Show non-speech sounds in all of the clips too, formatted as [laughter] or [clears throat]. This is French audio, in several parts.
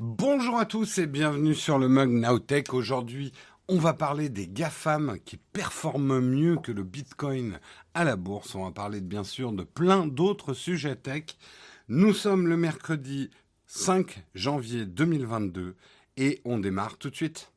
Bonjour à tous et bienvenue sur le mug Nowtech. Aujourd'hui, on va parler des GAFAM qui performent mieux que le Bitcoin à la bourse. On va parler bien sûr de plein d'autres sujets tech. Nous sommes le mercredi 5 janvier 2022 et on démarre tout de suite.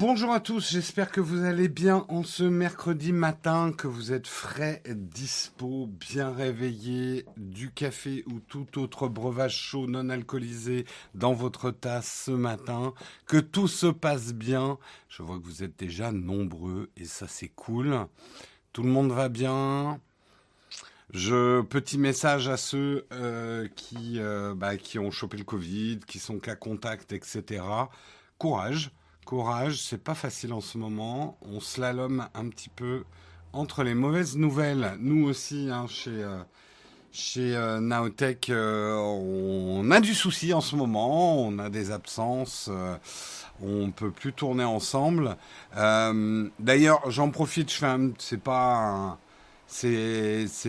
Bonjour à tous, j'espère que vous allez bien en ce mercredi matin, que vous êtes frais, dispo, bien réveillé, du café ou tout autre breuvage chaud non alcoolisé dans votre tasse ce matin, que tout se passe bien. Je vois que vous êtes déjà nombreux et ça c'est cool. Tout le monde va bien. Je petit message à ceux euh, qui euh, bah, qui ont chopé le Covid, qui sont cas contact, etc. Courage courage, c'est pas facile en ce moment. On slalom un petit peu entre les mauvaises nouvelles. Nous aussi, hein, chez, euh, euh, Naotech, euh, on a du souci en ce moment. On a des absences. on peut plus tourner ensemble. D'ailleurs, j'en profite. Je fais un, c'est pas,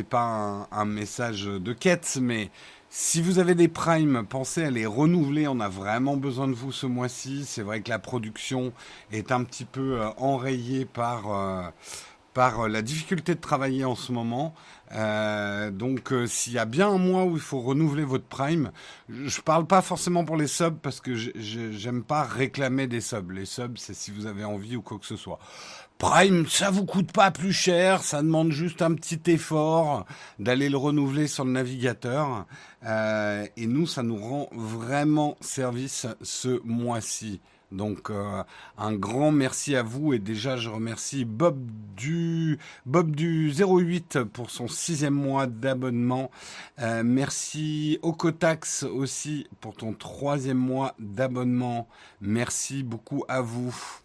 pas un, message de quête, mais si vous avez des primes, pensez à les renouveler. On a vraiment besoin de vous ce mois-ci. C'est vrai que la production est un petit peu euh, enrayée par, euh, par euh, la difficulté de travailler en ce moment. donc s'il y a bien un mois où il faut renouveler votre prime, je parle pas forcément pour les subs parce que j'aime pas réclamer des subs. Les subs, c'est si vous avez envie ou quoi que ce soit. Prime, ça vous coûte pas plus cher, ça demande juste un petit effort d'aller le renouveler sur le navigateur. Euh, et nous, ça nous rend vraiment service ce mois-ci. Donc euh, un grand merci à vous et déjà je remercie Bob du Bob du 08 pour son sixième mois d'abonnement. Euh, merci Okotax aussi pour ton troisième mois d'abonnement. Merci beaucoup à vous.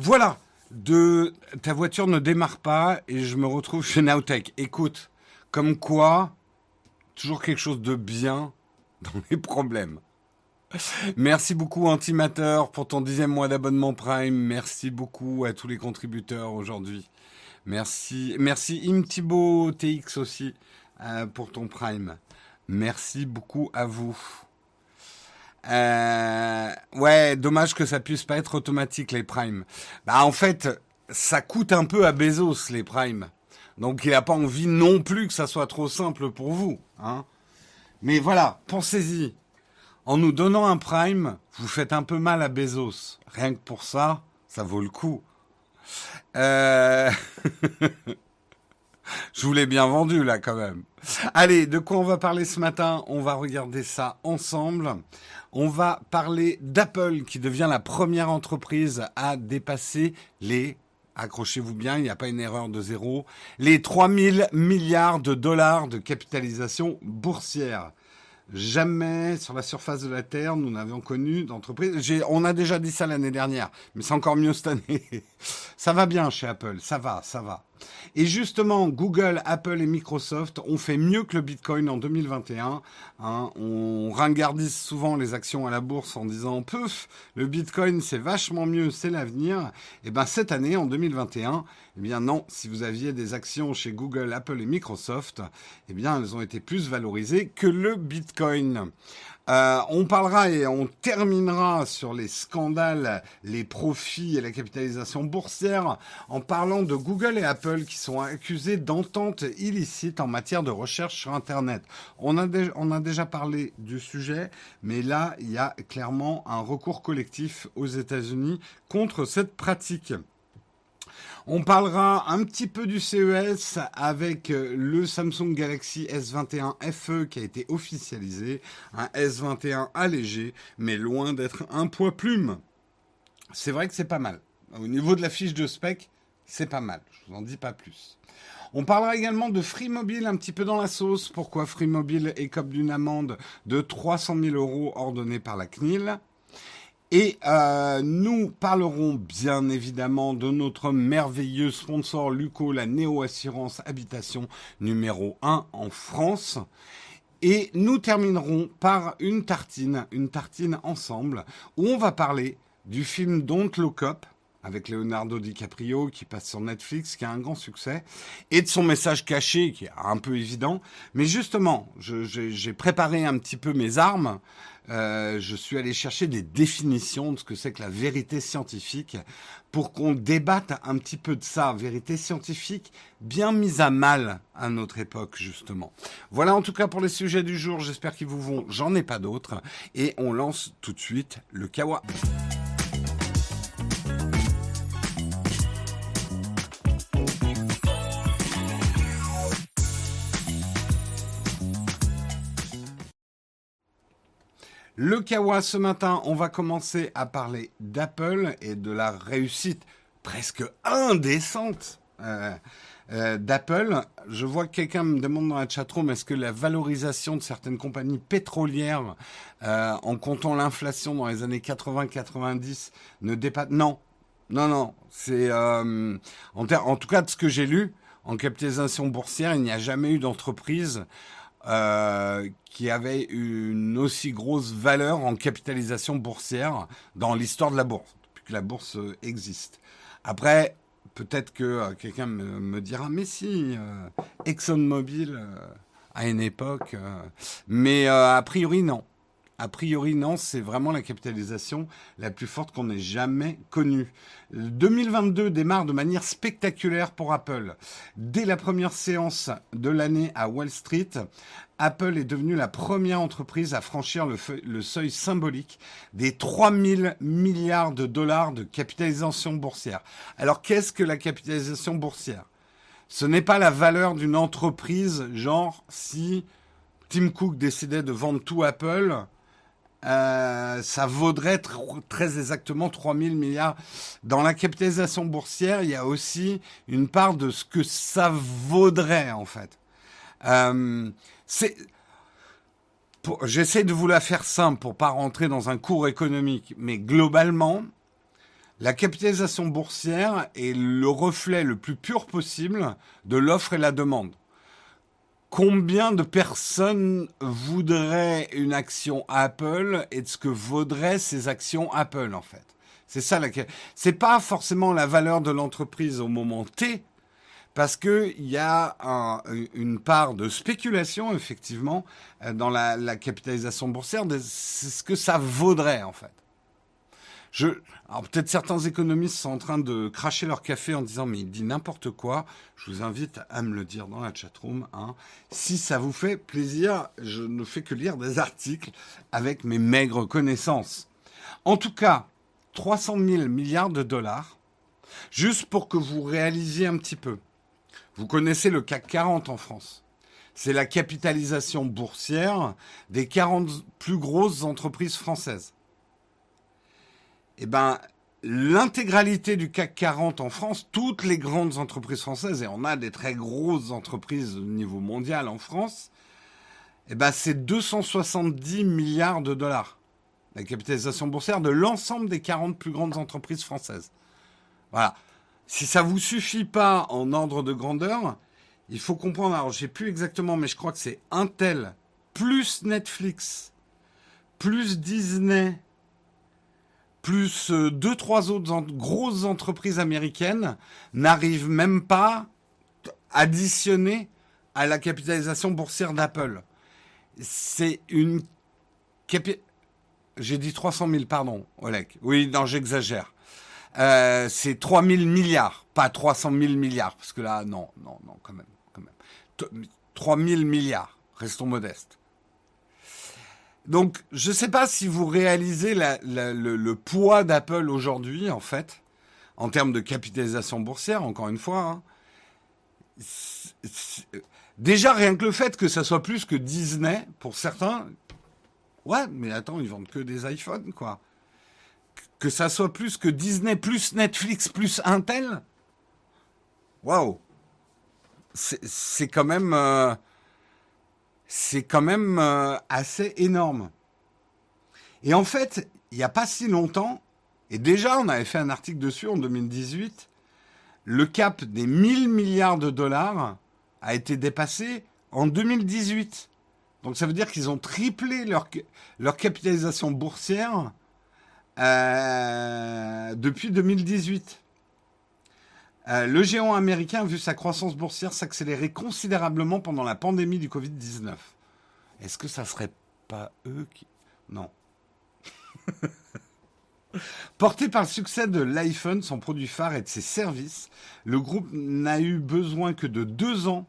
Voilà, ta voiture ne démarre pas et je me retrouve chez Nowtech. Écoute, comme quoi, toujours quelque chose de bien dans les problèmes. Merci beaucoup Antimateur pour ton dixième mois d'abonnement Prime. Merci beaucoup à tous les contributeurs aujourd'hui. Merci, merci Imtibo TX aussi euh, pour ton Prime. Merci beaucoup à vous. Euh, ouais, dommage que ça puisse pas être automatique les primes. Bah en fait, ça coûte un peu à Bezos les primes. Donc il n'a pas envie non plus que ça soit trop simple pour vous. Hein. Mais voilà, pensez-y. En nous donnant un prime, vous faites un peu mal à Bezos. Rien que pour ça, ça vaut le coup. Euh... [laughs] Je vous l'ai bien vendu là quand même. Allez, de quoi on va parler ce matin? On va regarder ça ensemble. On va parler d'Apple qui devient la première entreprise à dépasser les accrochez-vous bien, il n'y a pas une erreur de zéro, les 3000 milliards de dollars de capitalisation boursière. Jamais sur la surface de la Terre, nous n'avions connu d'entreprise. On a déjà dit ça l'année dernière, mais c'est encore mieux cette année. [laughs] ça va bien chez Apple, ça va, ça va. Et justement, Google, Apple et Microsoft ont fait mieux que le Bitcoin en 2021. Hein. On ringardise souvent les actions à la bourse en disant Peuf, le Bitcoin c'est vachement mieux, c'est l'avenir. Et eh ben cette année, en 2021, eh bien non, si vous aviez des actions chez Google, Apple et Microsoft, eh bien elles ont été plus valorisées que le Bitcoin. Euh, on parlera et on terminera sur les scandales, les profits et la capitalisation boursière en parlant de Google et Apple qui sont accusés d'entente illicite en matière de recherche sur Internet. On a, on a déjà parlé du sujet, mais là, il y a clairement un recours collectif aux États-Unis contre cette pratique. On parlera un petit peu du CES avec euh, le Samsung Galaxy S21 FE qui a été officialisé, un S21 allégé, mais loin d'être un poids plume. C'est vrai que c'est pas mal. Au niveau de la fiche de spec, c'est pas mal. Je vous en dis pas plus. On parlera également de Free Mobile un petit peu dans la sauce. Pourquoi Free Mobile écope d'une amende de 300 000 euros ordonnée par la CNIL Et euh, nous parlerons bien évidemment de notre merveilleux sponsor Luco, la Néo Assurance Habitation numéro 1 en France. Et nous terminerons par une tartine, une tartine ensemble, où on va parler du film Don't Look Up, avec Leonardo DiCaprio qui passe sur Netflix, qui a un grand succès, et de son message caché qui est un peu évident. Mais justement, j'ai préparé un petit peu mes armes. Euh, je suis allé chercher des définitions de ce que c'est que la vérité scientifique pour qu'on débatte un petit peu de ça. Vérité scientifique bien mise à mal à notre époque, justement. Voilà en tout cas pour les sujets du jour. J'espère qu'ils vous vont. J'en ai pas d'autres. Et on lance tout de suite le kawa. Le Kawa, ce matin, on va commencer à parler d'Apple et de la réussite presque indécente euh, euh, d'Apple. Je vois que quelqu'un me demande dans la chatroom est-ce que la valorisation de certaines compagnies pétrolières, euh, en comptant l'inflation dans les années 80-90, ne dépasse Non, non, non. En, en tout cas de ce que j'ai lu en capitalisation boursière, il n'y a jamais eu d'entreprise euh, qui avait une aussi grosse valeur en capitalisation boursière dans l'histoire de la bourse, depuis que la bourse euh, existe. Après, peut-être que euh, quelqu'un me, dira, mais si, ExxonMobil à une époque, mais a priori non. A priori, non, c'est vraiment la capitalisation la plus forte qu'on ait jamais connue. 2022 démarre de manière spectaculaire pour Apple. Dès la première séance de l'année à Wall Street, Apple est devenue la première entreprise à franchir le, seuil symbolique des 3000 milliards de dollars de capitalisation boursière. Alors qu'est-ce que la capitalisation boursière? Ce n'est pas la valeur d'une entreprise, genre si Tim Cook décidait de vendre tout Apple, euh, ça vaudrait très exactement 3000 milliards. Dans la capitalisation boursière, il y a aussi une part de ce que ça vaudrait en fait. Euh, j'essaie de vous la faire simple pour pas rentrer dans un cours économique, mais globalement, la capitalisation boursière est le reflet le plus pur possible de l'offre et la demande combien de personnes voudraient une action Apple et de ce que vaudraient ces actions Apple en fait? C'est ça la c'est pas forcément la valeur de l'entreprise au moment T parce que il y a une part de spéculation effectivement dans la, la capitalisation boursière, c'est ce que ça vaudrait en fait. Je, alors peut-être certains économistes sont en train de cracher leur café en disant mais il dit n'importe quoi. Je vous invite à me le dire dans la chatroom. Hein. Si ça vous fait plaisir, je ne fais que lire des articles avec mes maigres connaissances. En tout cas, 300 000 milliards de dollars, juste pour que vous réalisiez un petit peu. Vous connaissez le CAC 40 en France. C'est la capitalisation boursière des 40 plus grosses entreprises françaises eh ben, l'intégralité du CAC 40 en France, toutes les grandes entreprises françaises, et on a des très grosses entreprises au niveau mondial en France, eh ben, c'est 270 milliards de dollars. La capitalisation boursière de l'ensemble des 40 plus grandes entreprises françaises. Voilà. Si ça vous suffit pas en ordre de grandeur, il faut comprendre, alors je sais plus exactement, mais je crois que c'est Intel, plus Netflix, plus Disney, plus euh, deux, trois autres grosses entreprises américaines n'arrivent même pas additionner à la capitalisation boursière d'Apple. C'est une j'ai dit 300 000, pardon, Oleg. Oui, non, j'exagère. Euh, c'est 3 000 milliards, pas 300 000 milliards, parce que là, non, non, non, quand même, quand même. 3 000 milliards, restons modestes. Donc, je ne sais pas si vous réalisez le, poids d'Apple aujourd'hui, en fait, en termes de capitalisation boursière, encore une fois. Hein. déjà, rien que le fait que ça soit plus que Disney, pour certains, ouais, mais attends, ils vendent que des iPhones, quoi. Que ça soit plus que Disney, plus Netflix, plus Intel, waouh, c'est quand même... Euh, c'est quand même euh, assez énorme. Et en fait, il n'y a pas si longtemps, et déjà on avait fait un article dessus en 2018, le cap des 1000 milliards de dollars a été dépassé en 2018. Donc ça veut dire qu'ils ont triplé leur, capitalisation boursière euh, depuis 2018. Euh, le géant américain a vu sa croissance boursière s'accélérer considérablement pendant la pandémie du Covid-19. Est-ce que ça serait pas eux qui... Non. [laughs] Porté par le succès de l'iPhone, son produit phare et de ses services, le groupe n'a eu besoin que de deux ans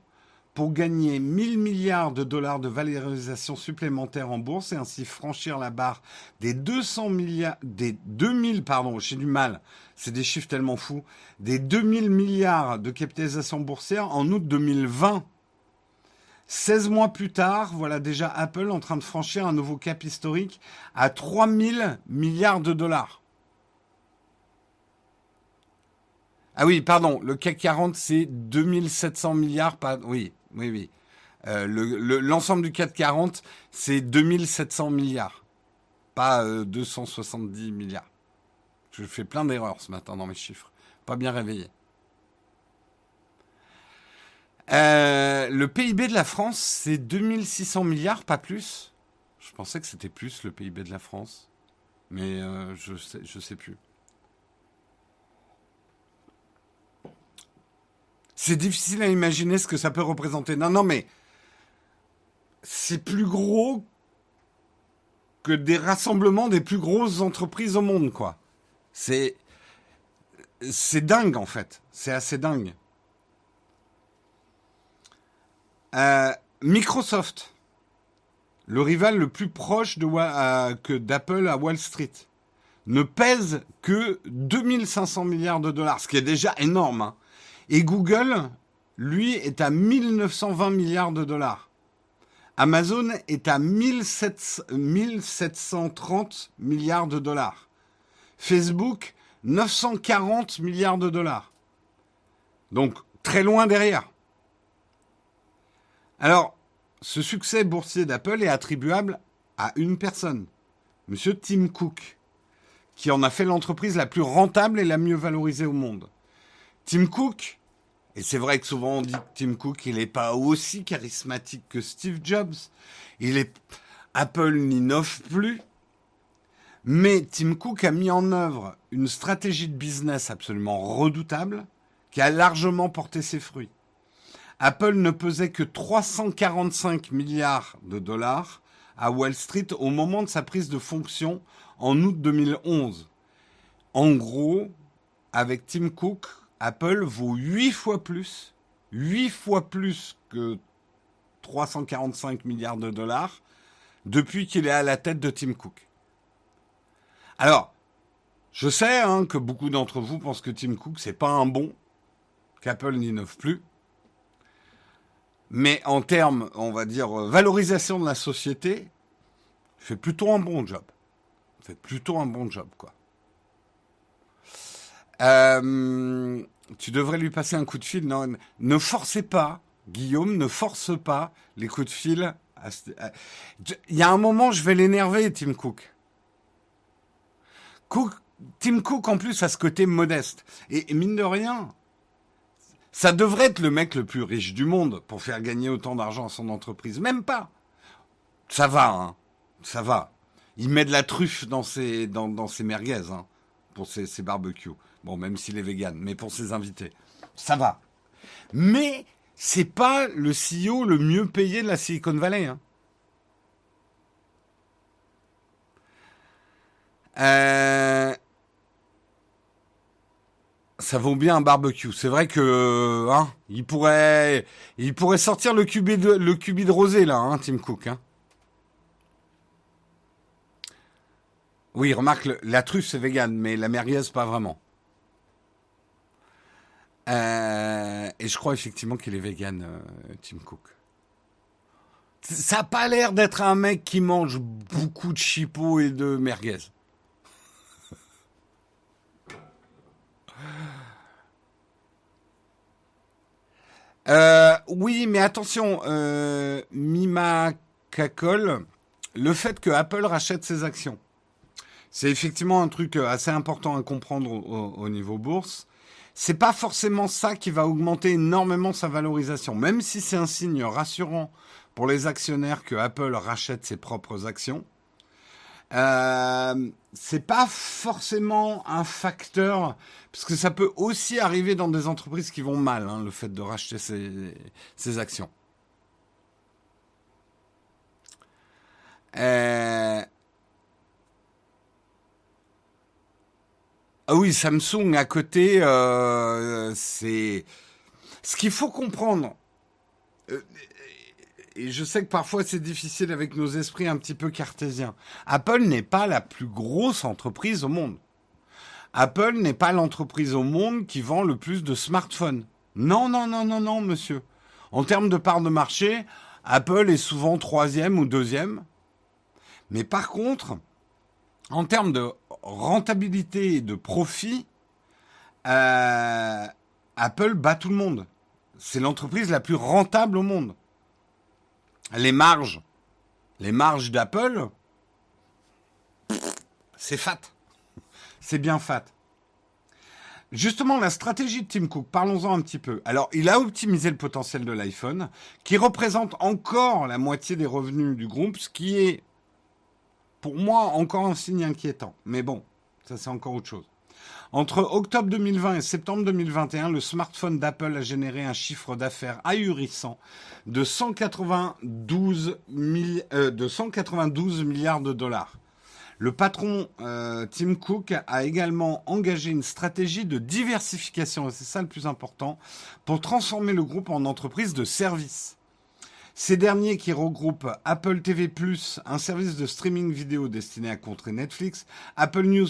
pour gagner 1000 milliards de dollars de valorisation supplémentaire en bourse et ainsi franchir la barre des 200 milliards, des 2000, pardon, j'ai du mal, c'est des chiffres tellement fous, des 2000 milliards de capitalisation boursière en août 2020. 16 mois plus tard, voilà déjà Apple en train de franchir un nouveau cap historique à 3000 milliards de dollars. Ah oui, pardon, le CAC 40, c'est 2700 milliards, pas, oui, oui, oui. Euh, l'ensemble du CAC 40, c'est 2700 milliards, pas 270 euh, milliards. Je fais plein d'erreurs ce matin dans mes chiffres. Pas bien réveillé. Euh, le PIB de la France, c'est 2600 milliards, pas plus. Je pensais que c'était plus le PIB de la France. Mais je sais, je sais plus. C'est difficile à imaginer ce que ça peut représenter. Non, non, mais c'est plus gros que des rassemblements des plus grosses entreprises au monde, quoi. C'est c'est dingue en fait. C'est assez dingue. Euh, Microsoft, le rival le plus proche de, euh, d'Apple à Wall Street, ne pèse que 2500 milliards de dollars, ce qui est déjà énorme. Hein. Et Google, lui, est à 1920 milliards de dollars. Amazon est à 1730 milliards de dollars. Facebook, 940 milliards de dollars. Donc, très loin derrière. Alors, ce succès boursier d'Apple est attribuable à une personne, Monsieur Tim Cook, qui en a fait l'entreprise la plus rentable et la mieux valorisée au monde. Tim Cook, et c'est vrai que souvent on dit que Tim Cook, il n'est pas aussi charismatique que Steve Jobs. Il est Apple n'innove plus. Mais Tim Cook a mis en œuvre une stratégie de business absolument redoutable qui a largement porté ses fruits. Apple ne pesait que 345 milliards de dollars à Wall Street au moment de sa prise de fonction en août 2011. En gros, avec Tim Cook, Apple vaut 8 fois plus, 8 fois plus que 345 milliards de dollars depuis qu'il est à la tête de Tim Cook. Alors, je sais hein, que beaucoup d'entre vous pensent que Tim Cook, c'est pas un bon, qu'Apple n'innove plus. Mais en termes, on va dire, valorisation de la société, fait plutôt un bon job. Fait plutôt un bon job, quoi. Euh, tu devrais lui passer un coup de fil. Non, ne forcez pas, Guillaume, ne force pas les coups de fil. Il y a un moment, je vais l'énerver, Tim Cook. Tim Cook, en plus, a ce côté modeste. Et, mine de rien, ça devrait être le mec le plus riche du monde pour faire gagner autant d'argent à son entreprise. Même pas. Ça va, hein. Ça va. Il met de la truffe dans ses, dans, ses merguez, hein, pour ses barbecues. Bon, même s'il est vegan, mais pour ses invités. Ça va. Mais c'est pas le CEO le mieux payé de la Silicon Valley. Hein. Euh, ça vaut bien un barbecue. C'est vrai que hein, il pourrait, sortir le cubi de le de rosé là, hein, Tim Cook. Hein. Oui, remarque, la truffe c'est vegan, mais la merguez pas vraiment. Euh, et je crois effectivement qu'il est vegan, euh, Tim Cook. Ça n'a pas l'air d'être un mec qui mange beaucoup de chipots et de merguez. Euh, oui, mais attention, Mima Kakol, le fait que Apple rachète ses actions. C'est effectivement un truc assez important à comprendre au, au niveau bourse. C'est pas forcément ça qui va augmenter énormément sa valorisation, même si c'est un signe rassurant pour les actionnaires que Apple rachète ses propres actions. Euh, c'est pas forcément un facteur, parce que ça peut aussi arriver dans des entreprises qui vont mal, hein, le fait de racheter ses, actions. Euh, ah oui, Samsung à côté, euh, c'est ce qu'il faut comprendre. Euh, et je sais que parfois c'est difficile avec nos esprits un petit peu cartésiens. Apple n'est pas la plus grosse entreprise au monde. Apple n'est pas l'entreprise au monde qui vend le plus de smartphones. Non, non, non, non, non, monsieur. En termes de part de marché, Apple est souvent troisième ou deuxième. Mais par contre, en termes de rentabilité et de profit, euh, Apple bat tout le monde. C'est l'entreprise la plus rentable au monde les marges, les marges d'Apple, c'est fat. C'est bien fat. Justement, la stratégie de Tim Cook, parlons-en un petit peu. Alors, il a optimisé le potentiel de l'iPhone, qui représente encore la moitié des revenus du groupe, ce qui est, pour moi, encore un signe inquiétant. Mais bon, ça c'est encore autre chose. Entre octobre 2020 et septembre 2021, le smartphone d'Apple a généré un chiffre d'affaires ahurissant de 192, euh, de 192 milliards de dollars. Le patron euh, Tim Cook a également engagé une stratégie de diversification, et c'est ça le plus important, pour transformer le groupe en entreprise de services. Ces derniers qui regroupent Apple TV+, un service de streaming vidéo destiné à contrer Netflix, Apple News+,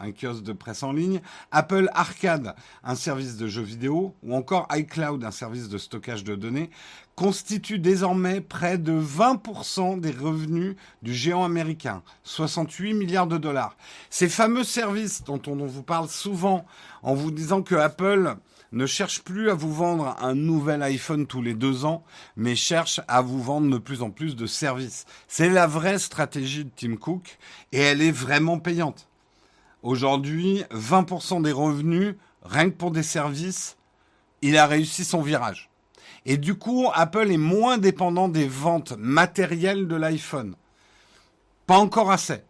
un kiosque de presse en ligne, Apple Arcade, un service de jeux vidéo, ou encore iCloud, un service de stockage de données, constituent désormais près de 20% des revenus du géant américain, 68 milliards de dollars. Ces fameux services dont on vous parle souvent en vous disant que Apple ne cherche plus à vous vendre un nouvel iPhone tous les deux ans, mais cherche à vous vendre de plus en plus de services. C'est la vraie stratégie de Tim Cook et elle est vraiment payante. Aujourd'hui, 20% des revenus, rien que pour des services, il a réussi son virage. Et du coup, Apple est moins dépendant des ventes matérielles de l'iPhone. Pas encore assez.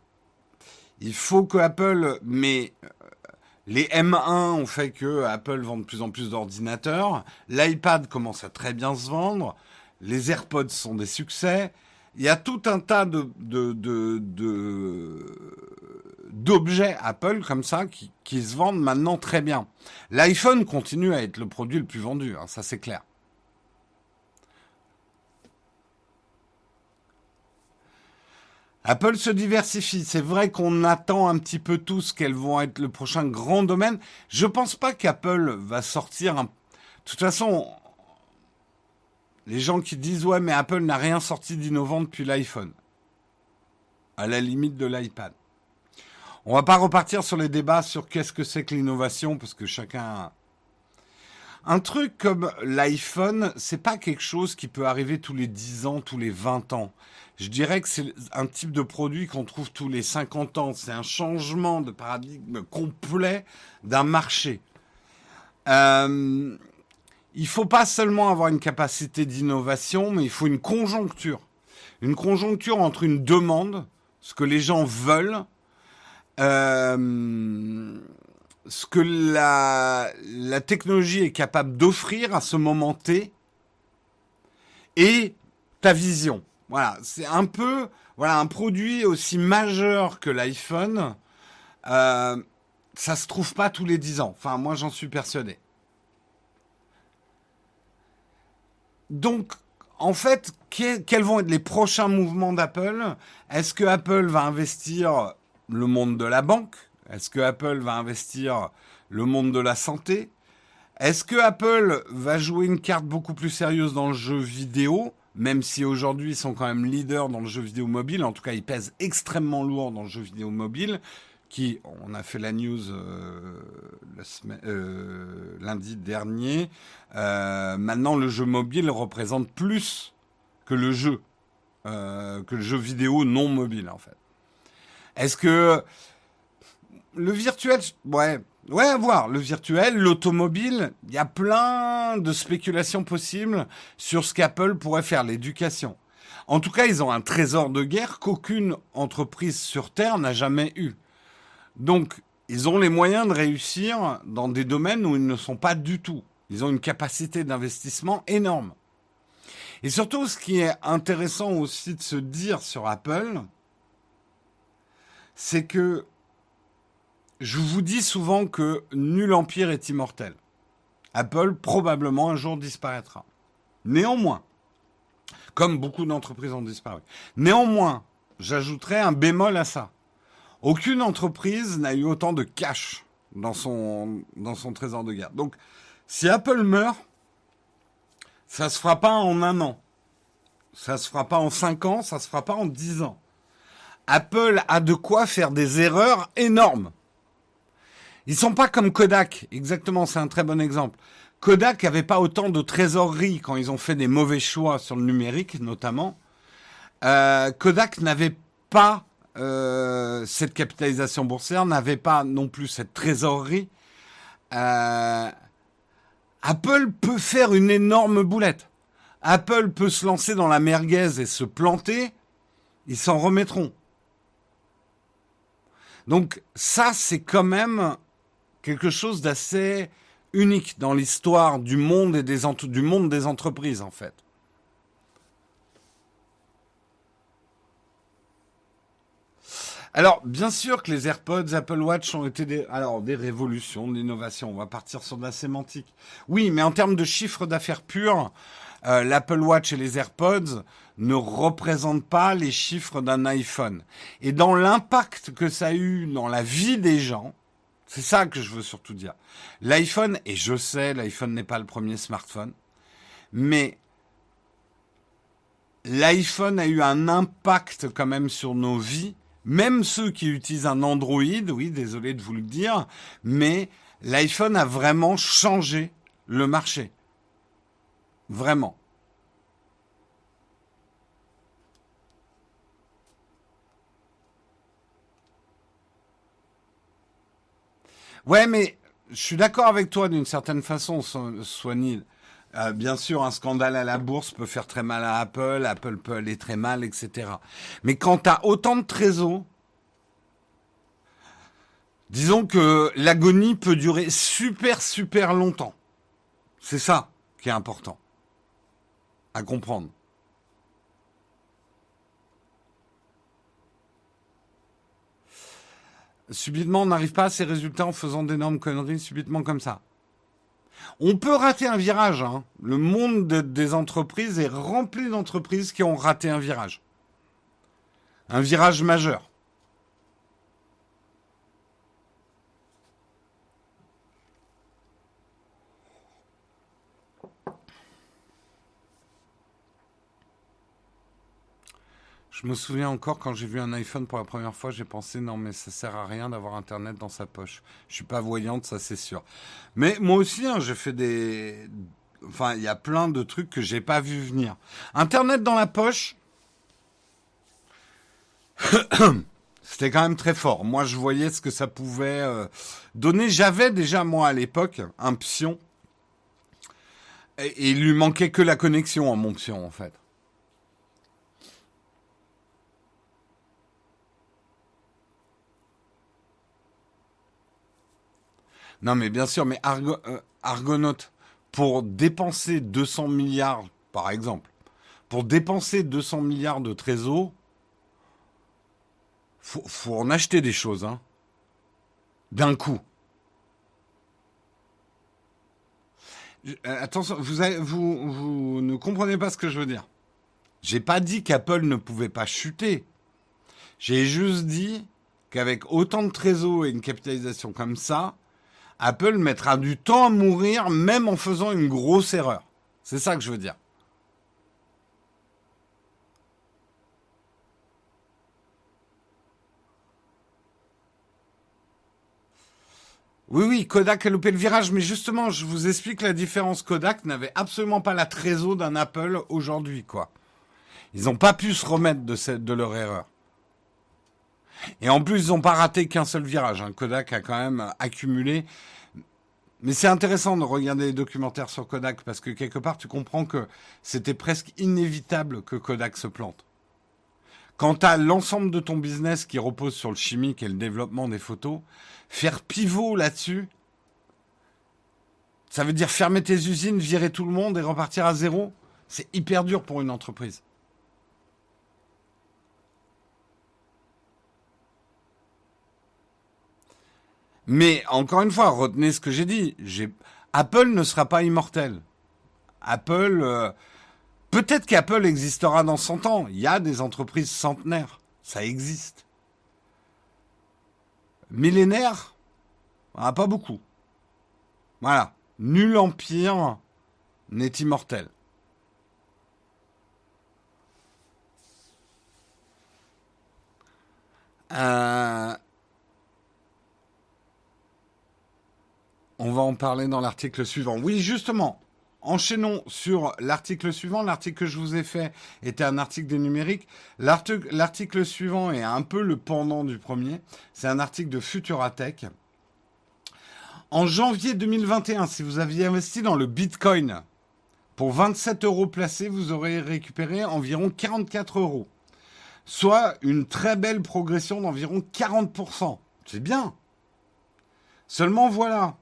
Il faut que Apple, mais les M1 ont fait que Apple vend de plus en plus d'ordinateurs. L'iPad commence à très bien se vendre. Les AirPods sont des succès. Il y a tout un tas de, d'objets Apple comme ça qui, se vendent maintenant très bien. L'iPhone continue à être le produit le plus vendu, hein, ça c'est clair. Apple se diversifie. C'est vrai qu'on attend un petit peu tous qu'elles vont être le prochain grand domaine. Je pense pas qu'Apple va sortir. De toute façon, les gens qui disent ouais mais Apple n'a rien sorti d'innovant depuis l'iPhone. À la limite de l'iPad. On va pas repartir sur les débats sur qu'est-ce que c'est que l'innovation parce que chacun un truc comme l'iPhone, c'est pas quelque chose qui peut arriver tous les 10 ans, tous les 20 ans. Je dirais que c'est un type de produit qu'on trouve tous les 50 ans. C'est un changement de paradigme complet d'un marché. Euh, il faut pas seulement avoir une capacité d'innovation, mais il faut une conjoncture. Une conjoncture entre une demande, ce que les gens veulent, euh, ce que la, technologie est capable d'offrir à ce moment T, et ta vision. Voilà, c'est un peu, voilà, un produit aussi majeur que l'iPhone. Euh, ça se trouve pas tous les 10 ans. Enfin, moi, j'en suis persuadé. Donc, en fait, quels vont être les prochains mouvements d'Apple? Est-ce que Apple va investir le monde de la banque? Est-ce que Apple va investir le monde de la santé? Est-ce que Apple va jouer une carte beaucoup plus sérieuse dans le jeu vidéo même si aujourd'hui ils sont quand même leaders dans le jeu vidéo mobile, en tout cas ils pèsent extrêmement lourd dans le jeu vidéo mobile, qui, on a fait la news euh, euh, lundi dernier, euh, maintenant le jeu mobile représente plus que le jeu, que le jeu vidéo non mobile en fait. Est-ce que le virtuel, ouais, ouais, à voir. Le virtuel, l'automobile, il y a plein de spéculations possibles sur ce qu'Apple pourrait faire, l'éducation. En tout cas, ils ont un trésor de guerre qu'aucune entreprise sur Terre n'a jamais eu. Donc, ils ont les moyens de réussir dans des domaines où ils ne sont pas du tout. Ils ont une capacité d'investissement énorme. Et surtout, ce qui est intéressant aussi de se dire sur Apple, c'est que je vous dis souvent que nul empire est immortel. Apple probablement un jour disparaîtra. Néanmoins, comme beaucoup d'entreprises ont disparu. Néanmoins, j'ajouterai un bémol à ça. Aucune entreprise n'a eu autant de cash dans son, trésor de guerre. Donc, si Apple meurt, ça se fera pas en un an. Ça se fera pas en cinq ans, ça se fera pas en dix ans. Apple a de quoi faire des erreurs énormes. Ils sont pas comme Kodak, exactement, c'est un très bon exemple. Kodak avait pas autant de trésorerie quand ils ont fait des mauvais choix sur le numérique, notamment. Euh, Kodak n'avait pas euh, cette capitalisation boursière, n'avait pas non plus cette trésorerie. Euh, Apple peut faire une énorme boulette. Apple peut se lancer dans la merguez et se planter. Ils s'en remettront. Donc ça, c'est quand même quelque chose d'assez unique dans l'histoire du monde et des du monde des entreprises en fait. Alors, bien sûr que les AirPods, Apple Watch ont été des, alors, des révolutions, d'innovation. On va partir sur de la sémantique. Oui, mais en termes de chiffre d'affaires pur, euh, l'Apple Watch et les AirPods ne représentent pas les chiffres d'un iPhone. Et dans l'impact que ça a eu dans la vie des gens, c'est ça que je veux surtout dire. L'iPhone, et je sais, l'iPhone n'est pas le premier smartphone, mais l'iPhone a eu un impact quand même sur nos vies, même ceux qui utilisent un Android, oui, désolé de vous le dire, mais l'iPhone a vraiment changé le marché. Vraiment. Ouais, mais je suis d'accord avec toi d'une certaine façon. Euh, bien sûr, un scandale à la bourse peut faire très mal à Apple, Apple peut aller très mal, etc. Mais quand tu autant de trésors, disons que l'agonie peut durer super, super longtemps. C'est ça qui est important à comprendre. Subitement, on n'arrive pas à ces résultats en faisant d'énormes conneries subitement comme ça. On peut rater un virage. Hein. Le monde des entreprises est rempli d'entreprises qui ont raté un virage. Un virage majeur. Je me souviens encore quand j'ai vu un iPhone pour la première fois, j'ai pensé non mais ça sert à rien d'avoir Internet dans sa poche. Je suis pas voyante, ça c'est sûr. Mais moi aussi, hein, j'ai fait des, enfin il y a plein de trucs que j'ai pas vu venir. Internet dans la poche, [coughs] c'était quand même très fort. Moi, je voyais ce que ça pouvait euh, donner. J'avais déjà moi à l'époque un pion et, et il lui manquait que la connexion à mon pion en fait. Non, mais bien sûr, mais Argo, euh, Argonaut, pour dépenser 200 milliards, par exemple, pour dépenser 200 milliards de trésors, faut, faut en acheter des choses, hein. D'un coup. Euh, attention, vous, ne comprenez pas ce que je veux dire. J'ai pas dit qu'Apple ne pouvait pas chuter. J'ai juste dit qu'avec autant de trésors et une capitalisation comme ça, Apple mettra du temps à mourir même en faisant une grosse erreur. C'est ça que je veux dire. Oui, oui, Kodak a loupé le virage, mais justement, je vous explique la différence. Kodak n'avait absolument pas la trésor d'un Apple aujourd'hui, quoi. Ils n'ont pas pu se remettre de, de leur erreur. Et en plus, ils n'ont pas raté qu'un seul virage. Hein. Kodak a quand même accumulé. Mais c'est intéressant de regarder les documentaires sur Kodak parce que quelque part, tu comprends que c'était presque inévitable que Kodak se plante. Quant à l'ensemble de ton business qui repose sur le chimique et le développement des photos, faire pivot là-dessus, ça veut dire fermer tes usines, virer tout le monde et repartir à zéro. C'est hyper dur pour une entreprise. Mais encore une fois, retenez ce que j'ai dit. Apple ne sera pas immortel. Apple, euh, peut-être qu'Apple existera dans 100 ans. Il y a des entreprises centenaires. Ça existe. Millénaire, ah, pas beaucoup. Voilà. Nul empire n'est immortel. Euh, On va en parler dans l'article suivant. Oui, justement, enchaînons sur l'article suivant. L'article que je vous ai fait était un article des numériques. L'article suivant est un peu le pendant du premier. C'est un article de Futuratech. En janvier 2021, si vous aviez investi dans le Bitcoin, pour 27 euros placés, vous aurez récupéré environ 44 euros. Soit une très belle progression d'environ 40%. C'est bien. Seulement voilà,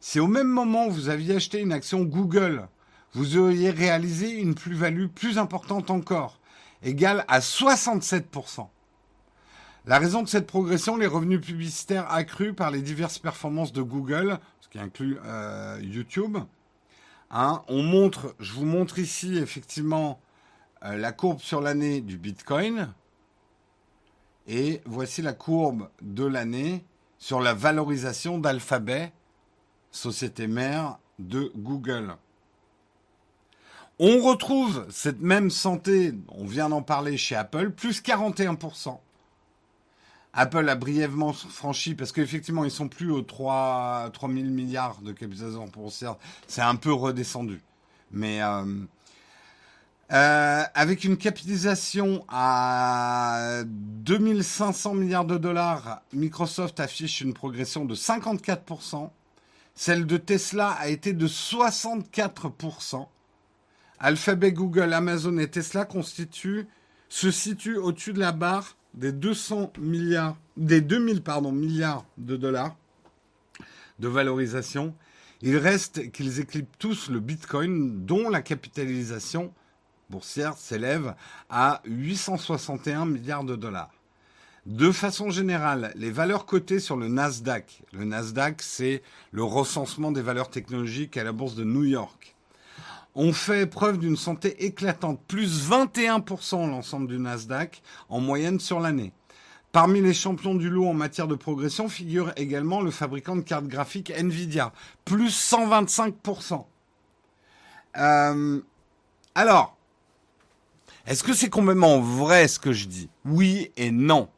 si au même moment vous aviez acheté une action Google, vous auriez réalisé une plus-value plus importante encore, égale à 67%. La raison de cette progression, les revenus publicitaires accrus par les diverses performances de Google, ce qui inclut euh, YouTube. Hein, on montre, je vous montre ici effectivement euh, la courbe sur l'année du Bitcoin. Et voici la courbe de l'année sur la valorisation d'Alphabet société mère de Google. On retrouve cette même santé, on vient d'en parler chez Apple, plus 41%. Apple a brièvement franchi, parce qu'effectivement, ils sont plus aux 3, 000 milliards de capitalisation boursière. C'est un peu redescendu. Mais euh, euh, avec une capitalisation à 2500 milliards de dollars, Microsoft affiche une progression de 54%. Celle de Tesla a été de 64%. Alphabet, Google, Amazon et Tesla constituent, se situent au-dessus de la barre des 200 milliards, des 2000 pardon, milliards de dollars de valorisation. Il reste qu'ils éclipsent tous le Bitcoin, dont la capitalisation boursière s'élève à 861 milliards de dollars. De façon générale, les valeurs cotées sur le Nasdaq, le Nasdaq c'est le recensement des valeurs technologiques à la bourse de New York, ont fait preuve d'une santé éclatante, plus 21% l'ensemble du Nasdaq en moyenne sur l'année. Parmi les champions du lot en matière de progression figure également le fabricant de cartes graphiques Nvidia, plus 125%. Euh, alors, est-ce que c'est complètement vrai ce que je dis? Oui et non.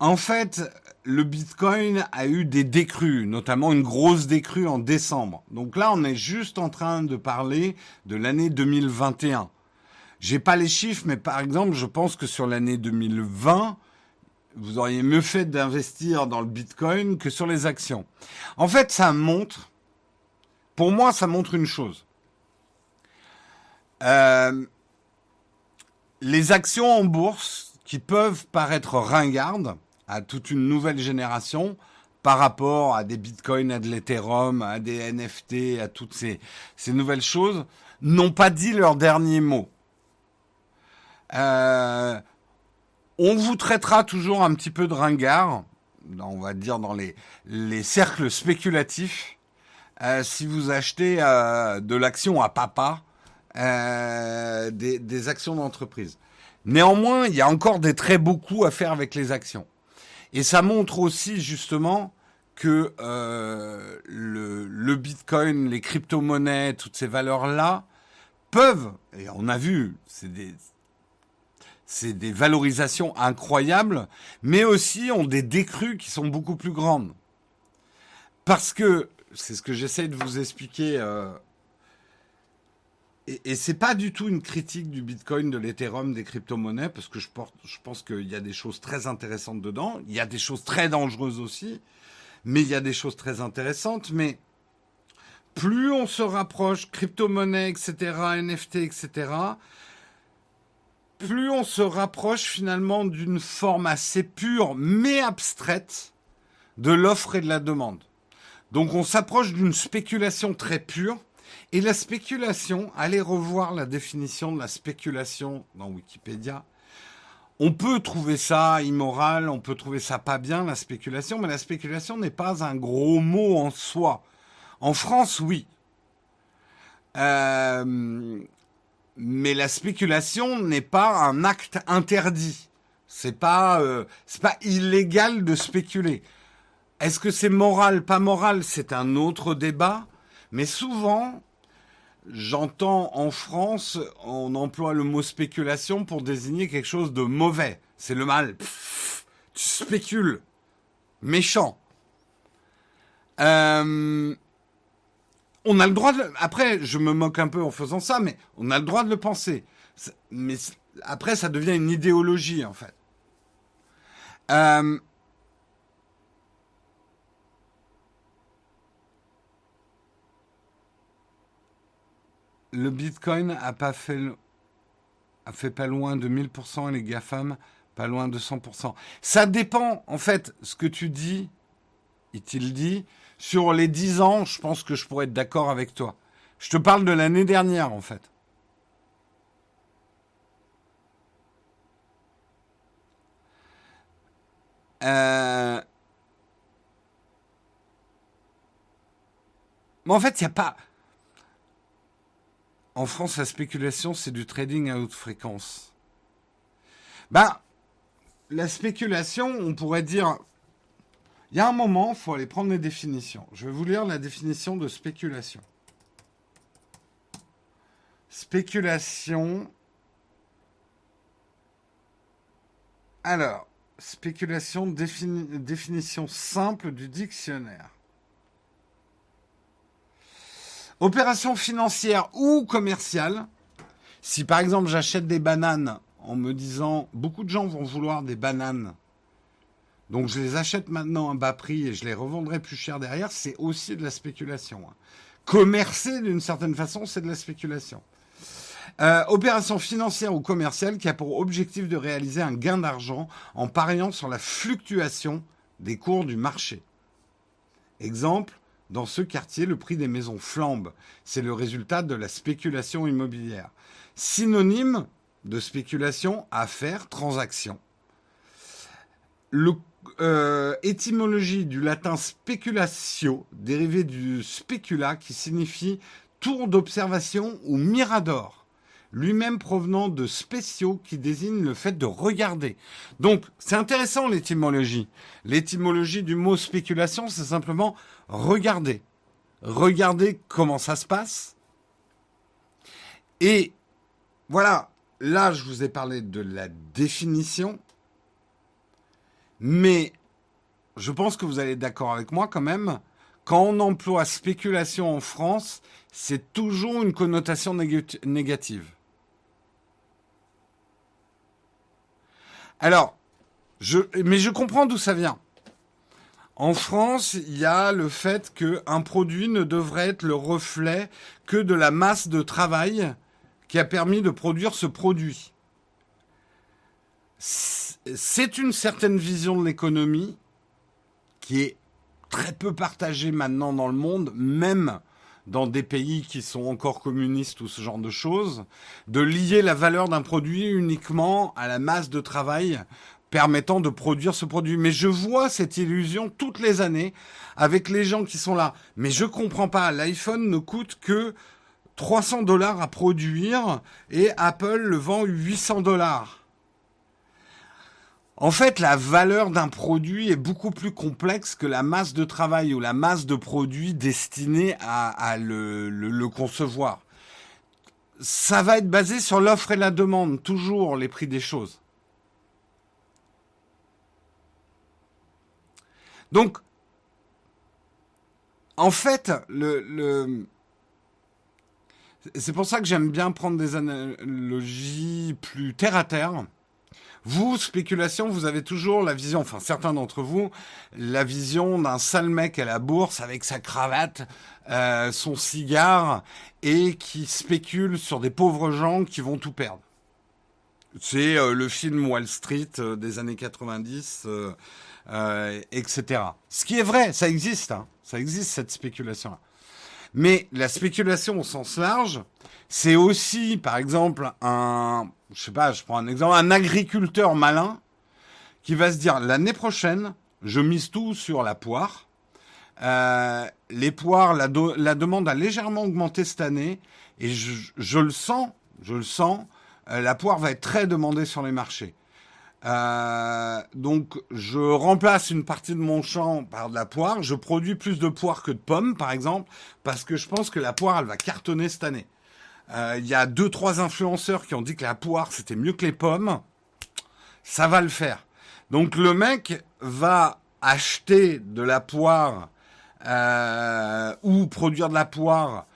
En fait, le Bitcoin a eu des décrues, notamment une grosse décrue en décembre. Donc là, on est juste en train de parler de l'année 2021. J'ai pas les chiffres, mais par exemple, je pense que sur l'année 2020, vous auriez mieux fait d'investir dans le Bitcoin que sur les actions. En fait, ça montre, pour moi, ça montre une chose. Euh, les actions en bourse qui peuvent paraître ringardes, à toute une nouvelle génération par rapport à des bitcoins, à de l'Ethereum, à des NFT, à toutes ces, nouvelles choses, n'ont pas dit leur dernier mot. Euh, on vous traitera toujours un petit peu de ringard, on va dire dans les, les cercles spéculatifs, euh, si vous achetez euh, de l'action à papa, des, des actions d'entreprise. Néanmoins, il y a encore des très beaux coups à faire avec les actions. Et ça montre aussi justement que euh, le, Bitcoin, les crypto-monnaies, toutes ces valeurs-là peuvent, et on a vu, c'est des, valorisations incroyables, mais aussi ont des décrues qui sont beaucoup plus grandes. Parce que, c'est ce que j'essaie de vous expliquer, euh, et, et c'est pas du tout une critique du Bitcoin, de l'Ethereum, des crypto-monnaies, parce que je, pense qu'il y a des choses très intéressantes dedans. Il y a des choses très dangereuses aussi, mais il y a des choses très intéressantes. Mais plus on se rapproche, crypto-monnaie, etc., NFT, etc., plus on se rapproche finalement d'une forme assez pure, mais abstraite, de l'offre et de la demande. Donc on s'approche d'une spéculation très pure. Et la spéculation, allez revoir la définition de la spéculation dans Wikipédia. On peut trouver ça immoral, on peut trouver ça pas bien, la spéculation, mais la spéculation n'est pas un gros mot en soi. En France, oui. Euh, mais la spéculation n'est pas un acte interdit. C'est pas, euh, c'est pas illégal de spéculer. Est-ce que c'est moral, pas moral? C'est un autre débat. Mais souvent, j'entends en France, on emploie le mot spéculation pour désigner quelque chose de mauvais. C'est le mal. tu spécules. Méchant. Euh, on a le droit de... Après, je me moque un peu en faisant ça, mais on a le droit de le penser. Mais après, ça devient une idéologie, en fait. Euh, le Bitcoin a pas fait, a fait pas loin de 1000% et les GAFAM pas loin de 100%. Ça dépend, en fait, ce que tu dis, il dit, sur les 10 ans, je pense que je pourrais être d'accord avec toi. Je te parle de l'année dernière, en fait. Euh... Mais en fait, il n'y a pas... En France, la spéculation, c'est du trading à haute fréquence. Ben, la spéculation, on pourrait dire, il y a un moment, il faut aller prendre les définitions. Je vais vous lire la définition de spéculation. Spéculation. Alors, spéculation, définition simple du dictionnaire. Opération financière ou commerciale. Si par exemple j'achète des bananes en me disant beaucoup de gens vont vouloir des bananes, donc je les achète maintenant à bas prix et je les revendrai plus cher derrière, c'est aussi de la spéculation. Hein. Commercer d'une certaine façon, c'est de la spéculation. Euh, opération financière ou commerciale qui a pour objectif de réaliser un gain d'argent en pariant sur la fluctuation des cours du marché. Exemple, dans ce quartier, le prix des maisons flambe. C'est le résultat de la spéculation immobilière. Synonyme de spéculation, affaire, transaction. Le, euh, étymologie du latin speculatio, dérivé du specula, qui signifie tour d'observation ou mirador lui-même provenant de spéciaux qui désigne le fait de regarder. Donc, c'est intéressant l'étymologie. L'étymologie du mot spéculation, c'est simplement regarder. Regarder comment ça se passe. Et voilà, là, je vous ai parlé de la définition. Mais je pense que vous allez d'accord avec moi quand même. Quand on emploie spéculation en France, c'est toujours une connotation négative. Alors, je, mais je comprends d'où ça vient. En France, il y a le fait qu'un produit ne devrait être le reflet que de la masse de travail qui a permis de produire ce produit. C'est une certaine vision de l'économie qui est très peu partagée maintenant dans le monde, même dans des pays qui sont encore communistes ou ce genre de choses, de lier la valeur d'un produit uniquement à la masse de travail permettant de produire ce produit. Mais je vois cette illusion toutes les années avec les gens qui sont là. Mais je comprends pas, l'iPhone ne coûte que 300 dollars à produire et Apple le vend 800 dollars. En fait, la valeur d'un produit est beaucoup plus complexe que la masse de travail ou la masse de produits destinés à, le, concevoir. Ça va être basé sur l'offre et la demande, toujours les prix des choses. Donc, en fait, c'est pour ça que j'aime bien prendre des analogies plus terre à terre. Vous, spéculation, vous avez toujours la vision, enfin certains d'entre vous, la vision d'un sale mec à la bourse avec sa cravate, euh, son cigare et qui spécule sur des pauvres gens qui vont tout perdre. C'est euh, le film Wall Street euh, des années 90, etc. Ce qui est vrai, ça existe, hein. ça existe cette spéculation-là. Mais la spéculation au sens large, c'est aussi, par exemple, un, je sais pas, je prends un exemple, un agriculteur malin qui va se dire l'année prochaine, je mise tout sur la poire. Euh, les poires, la, demande a légèrement augmenté cette année et je, je le sens, je le sens, euh, la poire va être très demandée sur les marchés. Euh, donc, je remplace une partie de mon champ par de la poire. Je produis plus de poire que de pommes, par exemple, parce que je pense que la poire, elle va cartonner cette année. Euh, il y a deux, trois influenceurs qui ont dit que la poire, c'était mieux que les pommes. Ça va le faire. Donc, le mec va acheter de la poire euh, ou produire de la poire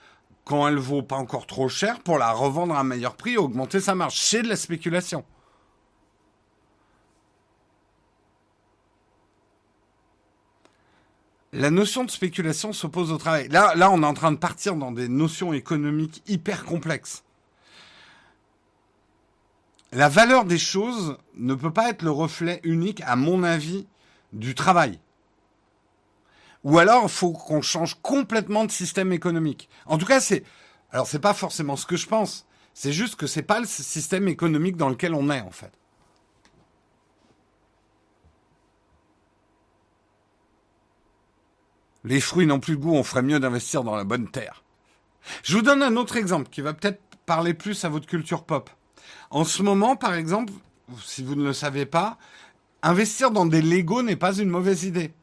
quand elle vaut pas encore trop cher pour la revendre à un meilleur prix, augmenter sa marge. C'est de la spéculation. La notion de spéculation s'oppose au travail. Là, on est en train de partir dans des notions économiques hyper complexes. La valeur des choses ne peut pas être le reflet unique, à mon avis, du travail. Ou alors, il faut qu'on change complètement de système économique. En tout cas, c'est, alors c'est pas forcément ce que je pense. C'est juste que c'est pas le système économique dans lequel on est, en fait. Les fruits n'ont plus de goût, on ferait mieux d'investir dans la bonne terre. Je vous donne un autre exemple qui va peut-être parler plus à votre culture pop. En ce moment, par exemple, si vous ne le savez pas, investir dans des Lego n'est pas une mauvaise idée.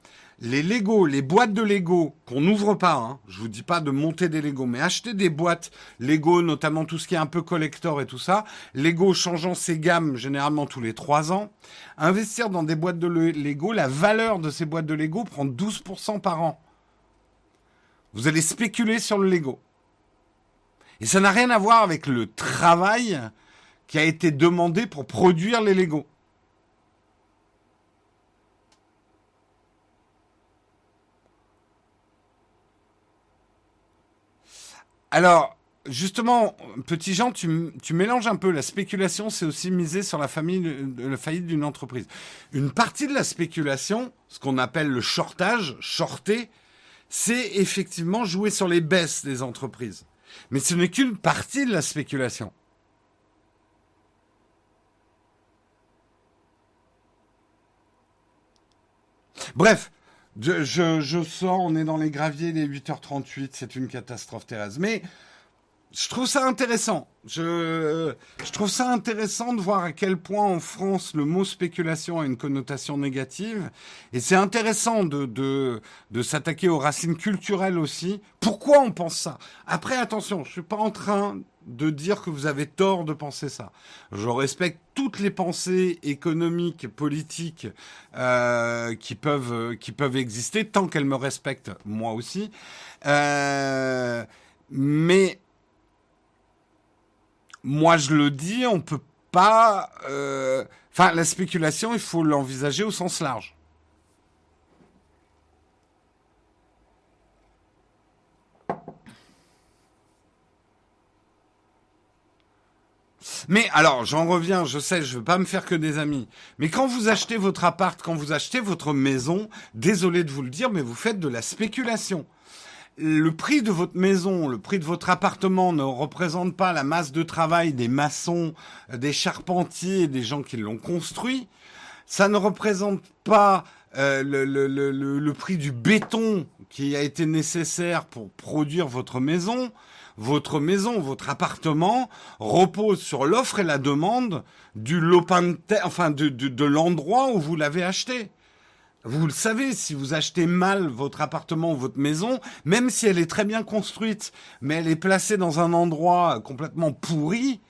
Les Lego, les boîtes de Lego qu'on n'ouvre pas, hein, je vous dis pas de monter des Lego, mais acheter des boîtes Lego, notamment tout ce qui est un peu collector et tout ça. Lego changeant ses gammes généralement tous les trois ans. Investir dans des boîtes de Lego, la valeur de ces boîtes de Lego prend 12% par an. Vous allez spéculer sur le Lego. Et ça n'a rien à voir avec le travail qui a été demandé pour produire les Lego. Alors, justement, petit Jean, tu, mélanges un peu. La spéculation, c'est aussi miser sur la, la faillite d'une entreprise. Une partie de la spéculation, ce qu'on appelle le shortage, shorter, c'est effectivement jouer sur les baisses des entreprises. Mais ce n'est qu'une partie de la spéculation. Bref, je, je, sors, on est dans les graviers, les 8h38, c'est une catastrophe terrestre. Mais je trouve ça intéressant. Je, je trouve ça intéressant de voir à quel point en France le mot spéculation a une connotation négative. Et c'est intéressant de, de, de s'attaquer aux racines culturelles aussi. Pourquoi on pense ça? Après, attention, je suis pas en train de dire que vous avez tort de penser ça. Je respecte toutes les pensées économiques, politiques euh, qui peuvent qui peuvent exister tant qu'elles me respectent moi aussi. Euh, mais moi je le dis, on peut pas. Euh, enfin, la spéculation, il faut l'envisager au sens large. Mais alors, j'en reviens, je sais, je veux pas me faire que des amis. Mais quand vous achetez votre appart, quand vous achetez votre maison, désolé de vous le dire, mais vous faites de la spéculation le prix de votre maison, le prix de votre appartement ne représente pas la masse de travail des maçons, des charpentiers, des gens qui l'ont construit. Ça ne représente pas euh, le, le, le, le, prix du béton qui a été nécessaire pour produire votre maison. Votre maison, votre appartement repose sur l'offre et la demande du lopin enfin de, de l'endroit où vous l'avez acheté. Vous le savez, si vous achetez mal votre appartement ou votre maison, même si elle est très bien construite, mais elle est placée dans un endroit complètement pourri,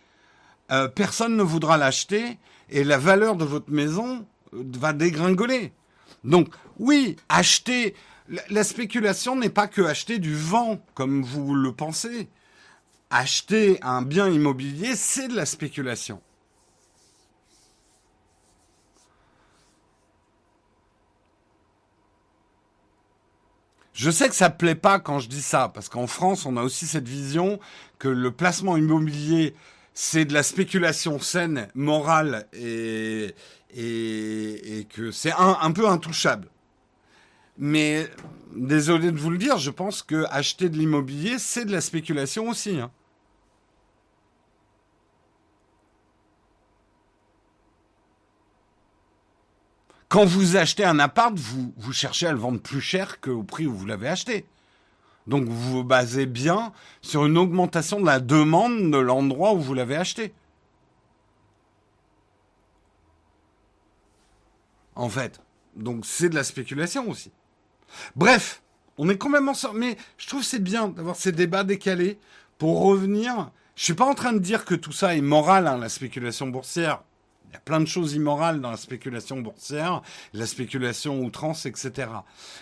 euh, personne ne voudra l'acheter et la valeur de votre maison euh, va dégringoler. Donc oui, acheter, la spéculation n'est pas que acheter du vent comme vous le pensez. acheter un bien immobilier, c'est de la spéculation. Je sais que ça ne plaît pas quand je dis ça, parce qu'en France, on a aussi cette vision que le placement immobilier, c'est de la spéculation saine, morale, et, que c'est un, un peu intouchable. Mais désolé de vous le dire, je pense que acheter de l'immobilier, c'est de la spéculation aussi. Hein. Quand vous achetez un appart, vous, cherchez à le vendre plus cher qu'au prix où vous l'avez acheté. Donc vous vous basez bien sur une augmentation de la demande de l'endroit où vous l'avez acheté. En fait. Donc c'est de la spéculation aussi. Bref, on est quand même ensemble. Mais je trouve c'est bien d'avoir ces débats décalés pour revenir. Je suis pas en train de dire que tout ça est moral, hein, la spéculation boursière. Il y a plein de choses immorales dans la spéculation boursière, la spéculation outrance, etc.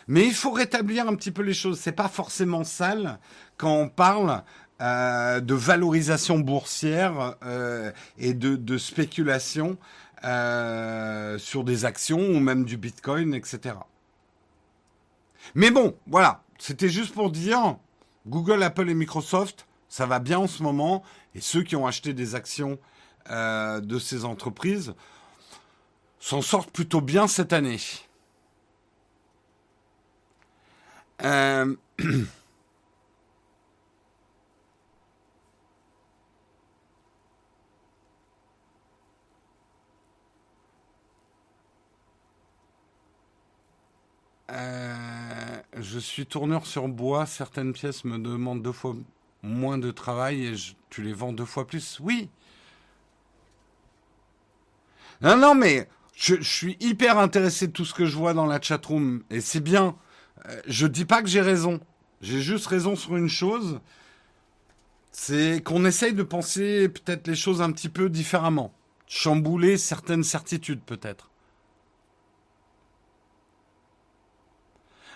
Mais il faut rétablir un petit peu les choses. C'est pas forcément sale quand on parle euh, de valorisation boursière euh, et de, spéculation euh, sur des actions ou même du Bitcoin, etc. Mais bon, voilà, c'était juste pour dire, Google, Apple et Microsoft, ça va bien en ce moment, et ceux qui ont acheté des actions euh, de ces entreprises s'en sortent plutôt bien cette année. Euh, euh, je suis tourneur sur bois. Certaines pièces me demandent deux fois moins de travail et tu les vends deux fois plus. Oui, non, non, mais je, suis hyper intéressé de tout ce que je vois dans la chatroom. Et c'est bien. Euh, je dis pas que j'ai raison. J'ai juste raison sur une chose. C'est qu'on essaye de penser peut-être les choses un petit peu différemment. Chambouler certaines certitudes peut-être.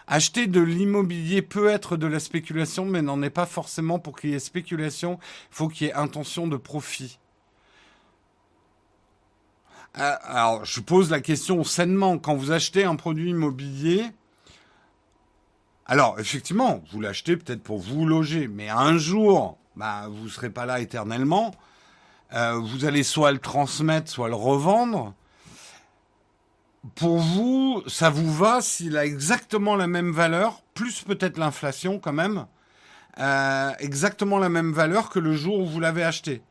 Acheter de l'immobilier peut être de la spéculation, mais n'en est pas forcément pour qu'il y ait spéculation. Il faut qu'il y ait intention de profit. Euh, alors, je pose la question sainement. Quand vous achetez un produit immobilier, alors effectivement, vous l'achetez peut-être pour vous loger, mais un jour, bah, vous ne serez pas là éternellement. Euh, vous allez soit le transmettre, soit le revendre. Pour vous, ça vous va s'il a exactement la même valeur, plus peut-être l'inflation quand même, euh, exactement la même valeur que le jour où vous l'avez acheté?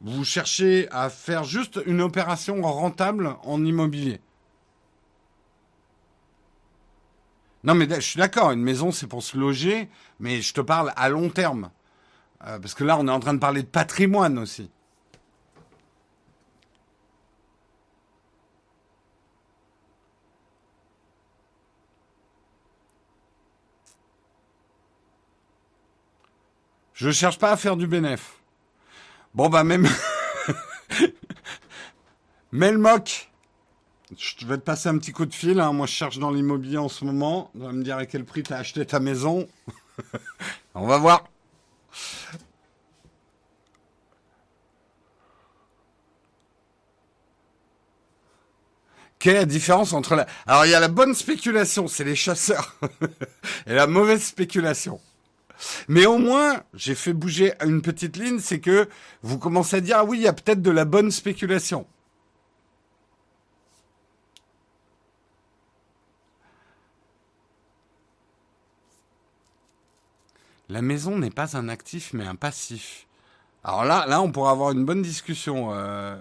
Vous cherchez à faire juste une opération rentable en immobilier. Non, mais je suis d'accord, une maison, c'est pour se loger, mais je te parle à long terme. Euh, parce que là, on est en train de parler de patrimoine aussi. Je cherche pas à faire du bénéfice. Bon, bah, même. Melmoc, je vais te passer un petit coup de fil. Hein. Moi, je cherche dans l'immobilier en ce moment. On va me dire à quel prix tu as acheté ta maison. [laughs] On va voir. Quelle est la différence entre la... Alors, il y a la bonne spéculation, c'est les chasseurs. [laughs] et la mauvaise spéculation. Mais au moins, j'ai fait bouger une petite ligne, c'est que vous commencez à dire, ah oui, il y a peut-être de la bonne spéculation. La maison n'est pas un actif, mais un passif. Alors là, là, on pourra avoir une bonne discussion, euh.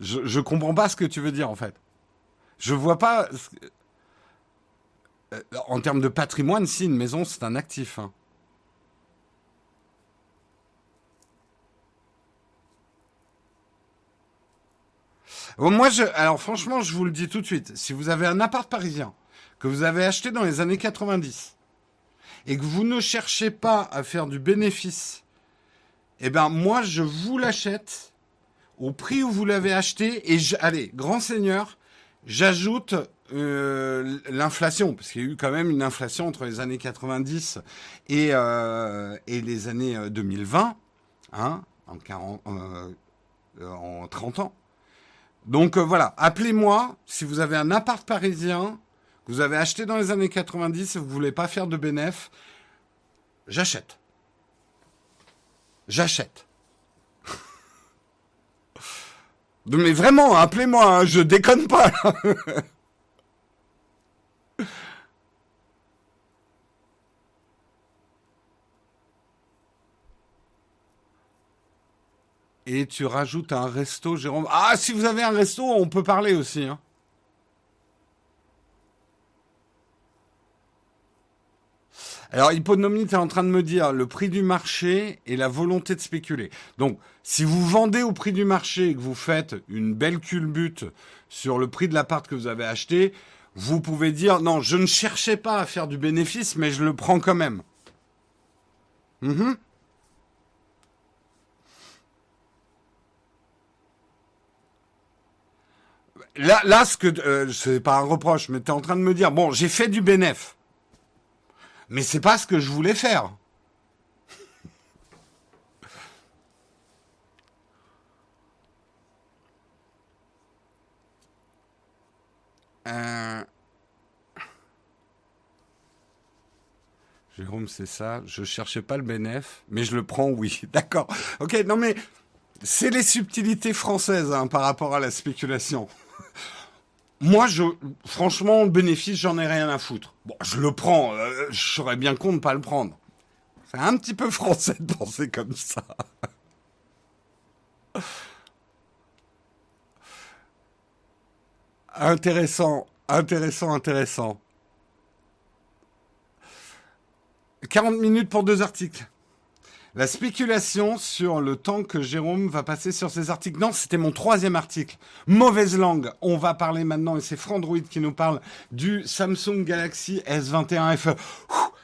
Je, je comprends pas ce que tu veux dire, en fait. Je vois pas. Euh, en termes de patrimoine, si une maison, c'est un actif. Hein. Moi, alors franchement, je vous le dis tout de suite. Si vous avez un appart parisien que vous avez acheté dans les années 90 et que vous ne cherchez pas à faire du bénéfice, eh ben moi, je vous l'achète au prix où vous l'avez acheté et allez, grand seigneur, j'ajoute euh, l'inflation, parce qu'il y a eu quand même une inflation entre les années 90 et, euh, et les années 2020, hein, en, 40, en 30 ans. Donc voilà, appelez-moi si vous avez un appart parisien que vous avez acheté dans les années 90 et vous voulez pas faire de bénéf, j'achète. J'achète. [laughs] Mais vraiment, appelez-moi, hein, je déconne pas. [laughs] Et tu rajoutes un resto, Jérôme. Ah, si vous avez un resto, on peut parler aussi. Hein. Alors, Hyponomie, tu es en train de me dire le prix du marché et la volonté de spéculer. Donc, si vous vendez au prix du marché et que vous faites une belle culbute sur le prix de l'appart que vous avez acheté, vous pouvez dire non, je ne cherchais pas à faire du bénéfice, mais je le prends quand même. Mhm. Là, là, ce que euh, c'est pas un reproche, mais tu es en train de me dire bon, j'ai fait du bénéf, mais c'est pas ce que je voulais faire. [laughs] Euh... Jérôme, c'est ça. Je cherchais pas le bénéf, mais je le prends, oui. [laughs] D'accord. Ok, non mais c'est les subtilités françaises hein, par rapport à la spéculation. [laughs] Moi, je, franchement, le bénéfice, j'en ai rien à foutre. Bon, je le prends. Euh, je serais bien con de pas le prendre. C'est un petit peu [laughs] français de penser comme ça. [laughs] intéressant, intéressant, intéressant. 40 minutes pour deux articles. La spéculation sur le temps que Jérôme va passer sur ses articles. Non, c'était mon troisième article. Mauvaise langue. On va parler maintenant, et c'est Frandroid qui nous parle du Samsung Galaxy S21 FE.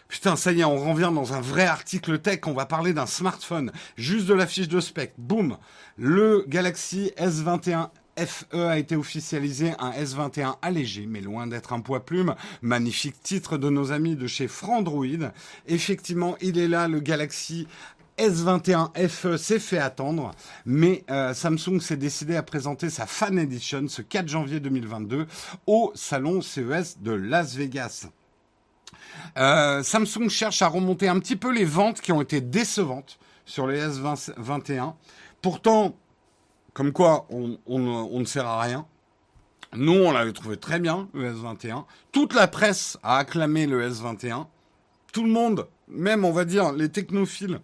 Putain, ça y est, on revient dans un vrai article tech. On va parler d'un smartphone. Juste de la fiche de spec. Boum. Le Galaxy S21 FE a été officialisé, un S21 allégé, mais loin d'être un poids plume. Magnifique titre de nos amis de chez Frandroid. Effectivement, il est là, le Galaxy S21 FE s'est fait attendre, mais euh, Samsung s'est décidé à présenter sa Fan Edition ce 4 janvier 2022 au salon CES de Las Vegas. Euh, Samsung cherche à remonter un petit peu les ventes qui ont été décevantes sur les S21. Pourtant, comme quoi on, on ne sert à rien. Nous, on l'avait trouvé très bien, le S21. Toute la presse a acclamé le S21. Tout le monde, même on va dire les technophiles,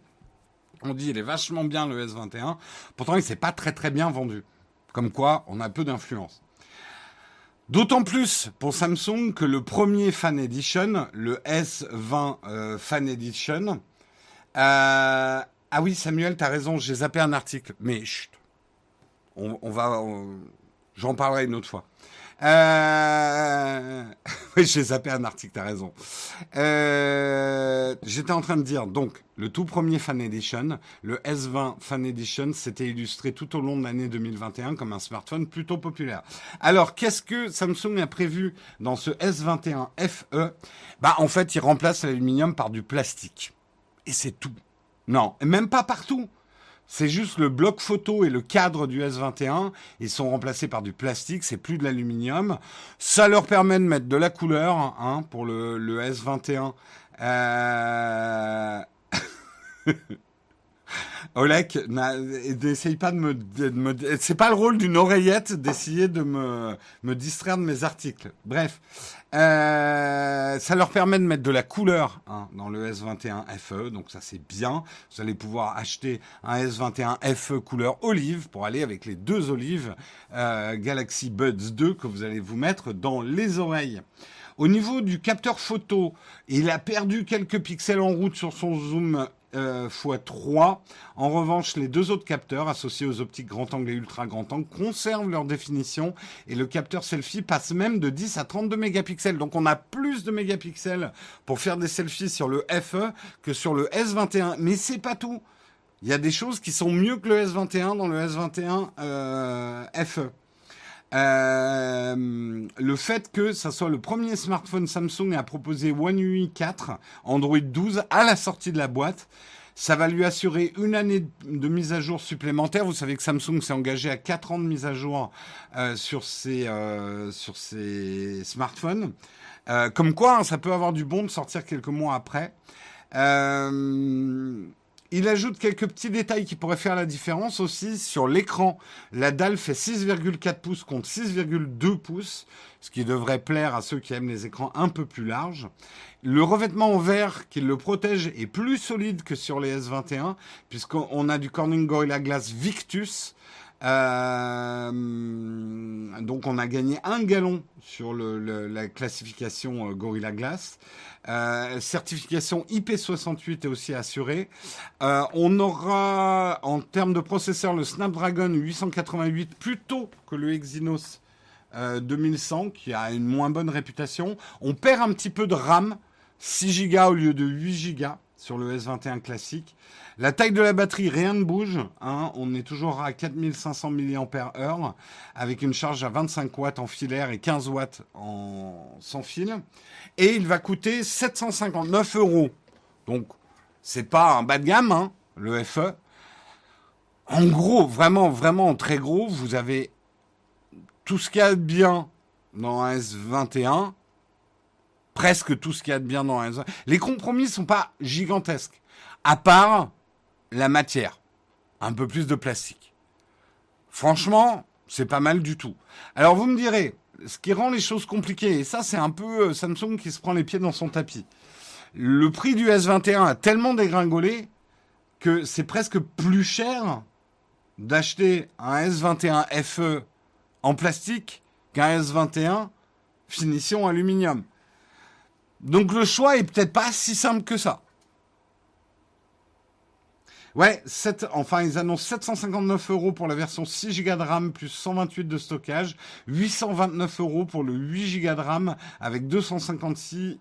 on dit il est vachement bien le S21. Pourtant, il s'est pas très très bien vendu. Comme quoi, on a peu d'influence. D'autant plus pour Samsung que le premier Fan Edition, le S20 euh, Fan Edition. Euh, ah oui, Samuel, t'as raison, j'ai zappé un article. Mais chut, on, va, j'en parlerai une autre fois. Euh... [laughs] Oui, j'ai zappé un article, t'as raison. Euh... J'étais en train de dire, donc, le tout premier Fan Edition, le S20 Fan Edition, s'était illustré tout au long de l'année 2021 comme un smartphone plutôt populaire. Alors, qu'est-ce que Samsung a prévu dans ce S21 FE Bah, en fait, il remplace l'aluminium par du plastique. Et c'est tout. Non, même pas partout. C'est juste le bloc photo et le cadre du S21. Ils sont remplacés par du plastique, c'est plus de l'aluminium. Ça leur permet de mettre de la couleur hein, pour le, le S21. Euh... [laughs] Olek, n'essaye pas de me, c'est pas le rôle d'une oreillette d'essayer de me, me distraire de mes articles. Bref, euh, ça leur permet de mettre de la couleur hein, dans le S21 FE, donc ça c'est bien. Vous allez pouvoir acheter un S21 FE couleur olive pour aller avec les deux olives euh, Galaxy Buds 2 que vous allez vous mettre dans les oreilles. Au niveau du capteur photo, il a perdu quelques pixels en route sur son zoom euh, x3. En revanche, les deux autres capteurs associés aux optiques grand angle et ultra grand angle conservent leur définition et le capteur selfie passe même de 10 à 32 mégapixels. Donc on a plus de mégapixels pour faire des selfies sur le FE que sur le S21. Mais c'est pas tout. Il y a des choses qui sont mieux que le S21 dans le S21 euh, FE. Euh, le fait que ça soit le premier smartphone Samsung à proposer One UI 4 Android 12 à la sortie de la boîte, ça va lui assurer une année de mise à jour supplémentaire. Vous savez que Samsung s'est engagé à 4 ans de mise à jour euh, sur, ses, euh, sur ses smartphones. Comme quoi, hein, ça peut avoir du bon de sortir quelques mois après. Il ajoute quelques petits détails qui pourraient faire la différence aussi sur l'écran. La dalle fait 6,4 pouces contre 6,2 pouces, ce qui devrait plaire à ceux qui aiment les écrans un peu plus larges. Le revêtement en verre qui le protège est plus solide que sur les S21, puisqu'on a du Corning Gorilla Glass Victus. Euh, donc on a gagné un galon sur la classification euh, Gorilla Glass. Euh, certification IP68 est aussi assurée. On aura en termes de processeur le Snapdragon 888 plutôt que le Exynos 2100 qui a une moins bonne réputation. On perd un petit peu de RAM 6 Go au lieu de 8 Go sur le S21 classique. La taille de la batterie, rien ne bouge. Hein. On est toujours à 4500 mAh avec une charge à 25 watts en filaire et 15 watts en sans fil. Et il va coûter 759 euros. Donc, c'est pas un bas de gamme, hein, le FE. En gros, vraiment, vraiment très gros, vous avez tout ce qu'il y a de bien dans un S21 presque tout ce qu'il y a de bien dans un Les compromis sont pas gigantesques, à part la matière, un peu plus de plastique. Franchement, c'est pas mal du tout. Alors vous me direz, ce qui rend les choses compliquées, et ça c'est un peu euh, Samsung qui se prend les pieds dans son tapis. Le prix du S21 a tellement dégringolé que c'est presque plus cher d'acheter un S21 FE en plastique qu'un S21 finition aluminium. Donc le choix est peut-être pas si simple que ça. Ouais, enfin ils annoncent 759 euros pour la version 6 Go de RAM plus 128 de stockage, 829 euros pour le 8 Go de RAM avec 256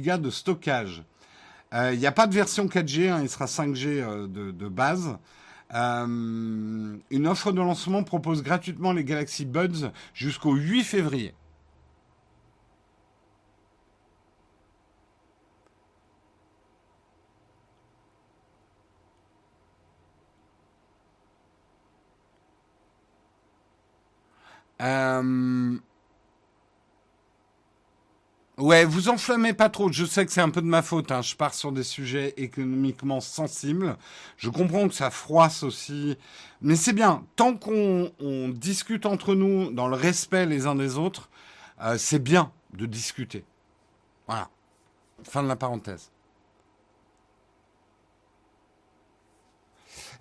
Go de stockage. Il euh, n'y a pas de version 4G, hein, il sera 5G euh, de, base. Euh, une offre de lancement propose gratuitement les Galaxy Buds jusqu'au 8 février. Euh... Ouais, vous enflammez pas trop. Je sais que c'est un peu de ma faute. Hein. Je pars sur des sujets économiquement sensibles. Je comprends que ça froisse aussi. Mais c'est bien. Tant qu'on discute entre nous dans le respect les uns des autres, euh, c'est bien de discuter. Voilà. Fin de la parenthèse.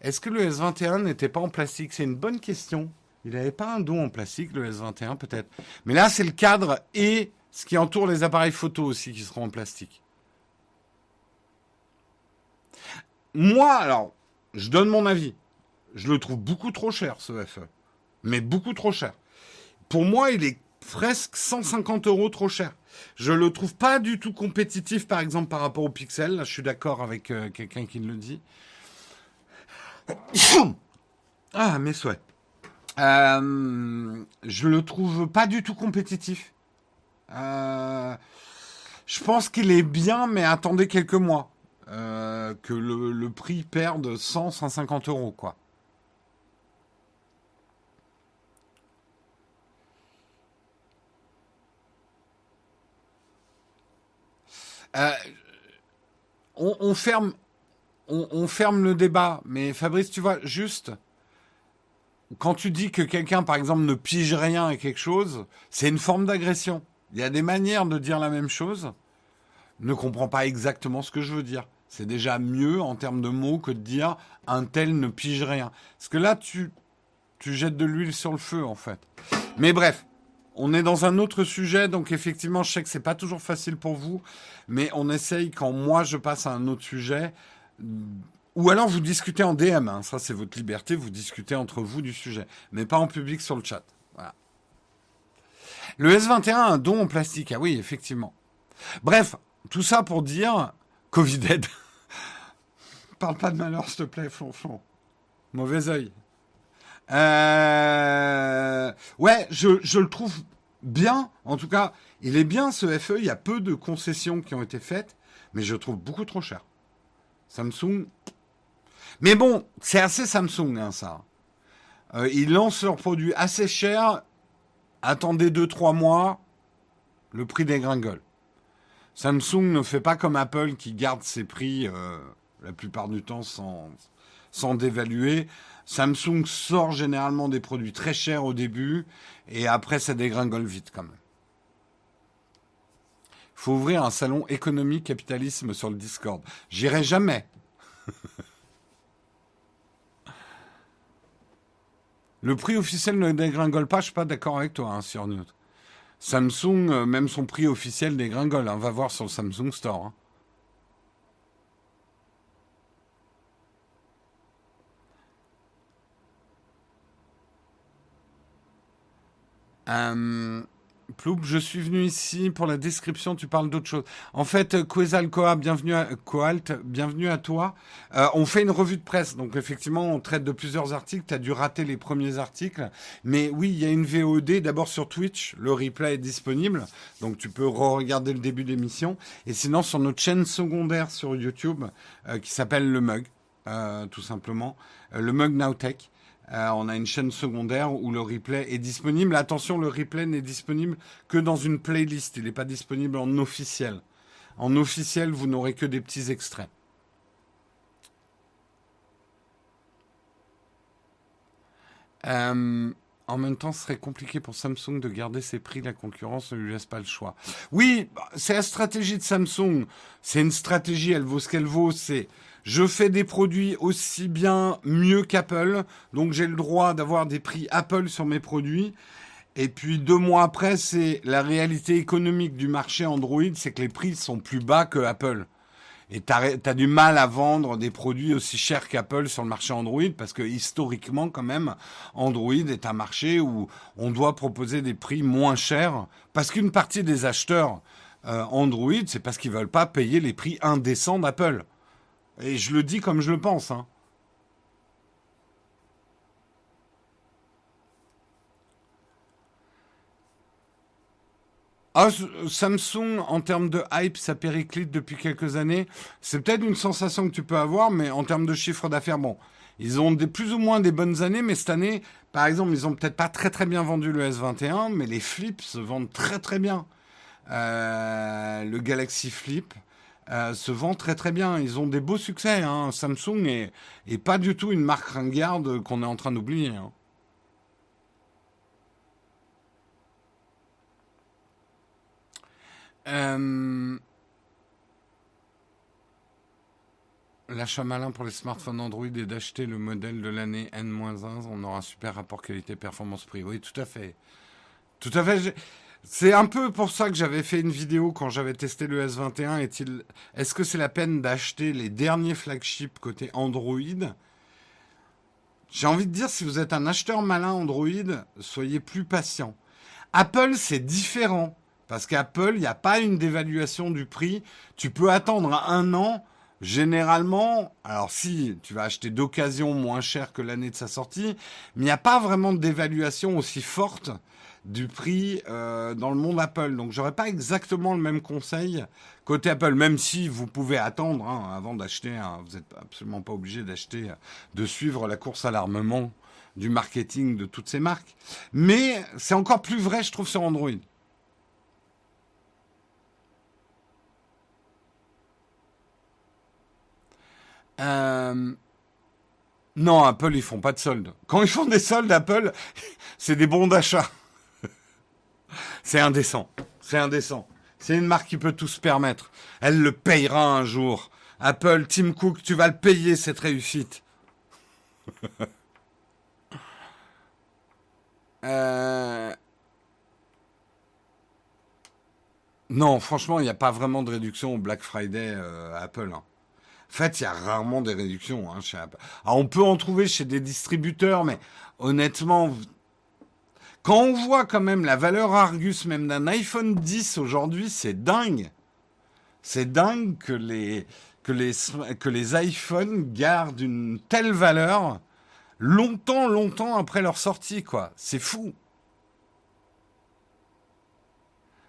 Est-ce que le S21 n'était pas en plastique? C'est une bonne question. Il n'avait pas un dos en plastique, le S21 peut-être. Mais là, c'est le cadre et ce qui entoure les appareils photo aussi qui seront en plastique. Moi, alors, je donne mon avis. Je le trouve beaucoup trop cher, ce FE. Mais beaucoup trop cher. Pour moi, il est presque 150 euros trop cher. Je le trouve pas du tout compétitif, par exemple, par rapport au Pixel. Je suis d'accord avec euh, quelqu'un qui le dit. [coughs] ah, mes souhaits. Euh, je le trouve pas du tout compétitif. Euh, je pense qu'il est bien, mais attendez quelques mois. Euh, que le, prix perde 100, 150 euros, quoi. on, ferme, on ferme le débat, mais Fabrice, tu vois, juste, quand tu dis que quelqu'un, par exemple, ne pige rien à quelque chose, c'est une forme d'agression. Il y a des manières de dire la même chose. Ne comprends pas exactement ce que je veux dire. C'est déjà mieux en termes de mots que de dire un tel ne pige rien. Parce que là, tu, tu jettes de l'huile sur le feu, en fait. Mais bref, on est dans un autre sujet, donc effectivement, je sais que c'est pas toujours facile pour vous, mais on essaye quand moi je passe à un autre sujet ou alors vous discutez en DM, hein. ça c'est votre liberté, vous discutez entre vous du sujet, mais pas en public sur le chat. Le S21 a un don en plastique, ah oui, effectivement. Bref, tout ça pour dire Covid aide. [laughs] Parle pas de malheur, s'il te plaît, Flonflon. Mauvais oeil. Euh, ouais, je, je le trouve bien. En tout cas, il est bien ce FE. Il y a peu de concessions qui ont été faites, mais je le trouve beaucoup trop cher. Samsung. Mais bon, c'est assez Samsung, hein, ça. Euh, ils lancent leurs produits assez chers. Attendez 2-3 mois, le prix dégringole. Samsung ne fait pas comme Apple qui garde ses prix euh, la plupart du temps sans, sans dévaluer. Samsung sort généralement des produits très chers au début et après ça dégringole vite quand même. Il faut ouvrir un salon économie capitalisme sur le Discord. J'irai jamais. [laughs] le prix officiel ne dégringole pas, je suis pas d'accord avec toi hein, sur. Samsung, euh, même son prix officiel dégringole. Hein. va voir sur le Samsung Store. Hein. Euh, Je suis venu ici pour la description, tu parles d'autre chose. En fait, Quetzalcoa, bienvenue à Coalt, bienvenue à toi. Euh, on fait une revue de presse, donc effectivement, on traite de plusieurs articles. Tu as dû rater les premiers articles. Mais oui, il y a une VOD d'abord sur Twitch. Le replay est disponible, donc tu peux re-regarder le début d'émission. Et sinon, sur notre chaîne secondaire sur YouTube, euh, qui s'appelle Le Mug, euh, tout simplement. le Mug Nowtech. Euh, on a une chaîne secondaire où le replay est disponible. Attention, le replay n'est disponible que dans une playlist. Il n'est pas disponible en officiel. En officiel, vous n'aurez que des petits extraits. Euh, en même temps, ce serait compliqué pour Samsung de garder ses prix. La concurrence ne lui laisse pas le choix. Oui, c'est la stratégie de Samsung. C'est une stratégie, elle vaut ce qu'elle vaut. C'est je fais des produits aussi bien mieux qu'Apple, donc j'ai le droit d'avoir des prix Apple sur mes produits. Et puis deux mois après, c'est la réalité économique du marché Android, c'est que les prix sont plus bas que Apple. Et tu as, du mal à vendre des produits aussi chers qu'Apple sur le marché Android parce que historiquement, quand même, Android est un marché où on doit proposer des prix moins chers parce qu'une partie des acheteurs euh, Android, c'est parce qu'ils veulent pas payer les prix indécents d'Apple. Et je le dis comme je le pense. Hein. Ah, Samsung, en termes de hype, ça périclite depuis quelques années. C'est peut-être une sensation que tu peux avoir, mais en termes de chiffre d'affaires, bon, ils ont des, plus ou moins des bonnes années, mais cette année, par exemple, ils ont peut-être pas très très bien vendu le S21, mais les flips se vendent très très bien. Euh, le Galaxy Flip, euh, se vend très très bien. Ils ont des beaux succès. Hein. Samsung est, pas du tout une marque ringarde qu'on est en train d'oublier. Hein. Euh, l'achat malin pour les smartphones Android est d'acheter le modèle de l'année N-1. On aura un super rapport qualité-performance-prix. Oui, tout à fait. Tout à fait. C'est un peu pour ça que j'avais fait une vidéo quand j'avais testé le S21. Est-il, est-ce que c'est la peine d'acheter les derniers flagships côté Android? J'ai envie de dire, si vous êtes un acheteur malin Android, soyez plus patient. Apple, c'est différent. Parce qu'Apple, il n'y a pas une dévaluation du prix. Tu peux attendre un an. Généralement, alors si tu vas acheter d'occasion moins cher que l'année de sa sortie, mais il n'y a pas vraiment de dévaluation aussi forte du prix euh, dans le monde Apple. Donc j'aurais pas exactement le même conseil côté Apple, même si vous pouvez attendre hein, avant d'acheter. vous n'êtes absolument pas obligé d'acheter, de suivre la course à l'armement du marketing de toutes ces marques. Mais c'est encore plus vrai, je trouve, sur Android. Euh, non, Apple, ils font pas de soldes. Quand ils font des soldes, Apple, [laughs] c'est des bons d'achat. C'est indécent. C'est indécent. C'est une marque qui peut tout se permettre. Elle le payera un jour. Apple, Tim Cook, tu vas le payer cette réussite. [laughs] Euh, non, franchement, il n'y a pas vraiment de réduction au Black Friday euh, Apple. Hein. En fait, il y a rarement des réductions hein, chez Apple. Alors, on peut en trouver chez des distributeurs, mais honnêtement, quand on voit quand même la valeur Argus même d'un iPhone 10 aujourd'hui, c'est dingue. C'est dingue que les, iPhones gardent une telle valeur. longtemps, longtemps après leur sortie, quoi. C'est fou.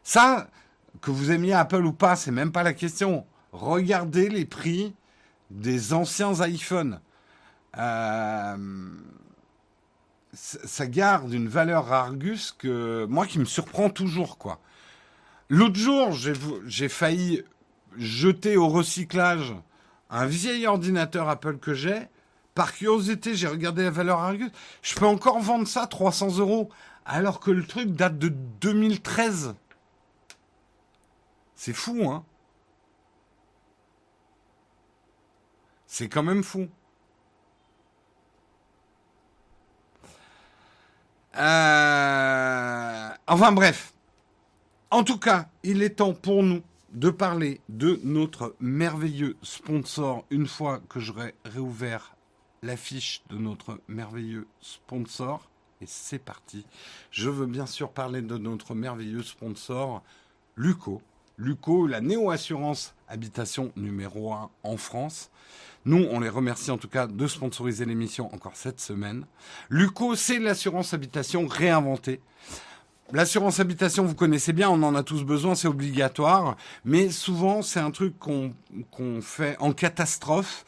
Ça, que vous aimiez Apple ou pas, c'est même pas la question. Regardez les prix des anciens iPhones. Euh, ça garde une valeur Argus que moi qui me surprend toujours quoi. L'autre jour, j'ai failli jeter au recyclage un vieil ordinateur Apple que j'ai. Par curiosité, j'ai regardé la valeur Argus. Je peux encore vendre ça 300 euros alors que le truc date de 2013. C'est fou, hein C'est quand même fou. Euh, enfin bref. En tout cas, il est temps pour nous de parler de notre merveilleux sponsor une fois que j'aurai réouvert l'affiche de notre merveilleux sponsor. Et c'est parti. Je veux bien sûr parler de notre merveilleux sponsor, Luco. Luco, la néo-assurance habitation numéro 1 en France. Nous, on les remercie en tout cas de sponsoriser l'émission encore cette semaine. Luco, c'est l'assurance habitation réinventée. L'assurance habitation, vous connaissez bien, on en a tous besoin, c'est obligatoire, mais souvent c'est un truc qu'on fait en catastrophe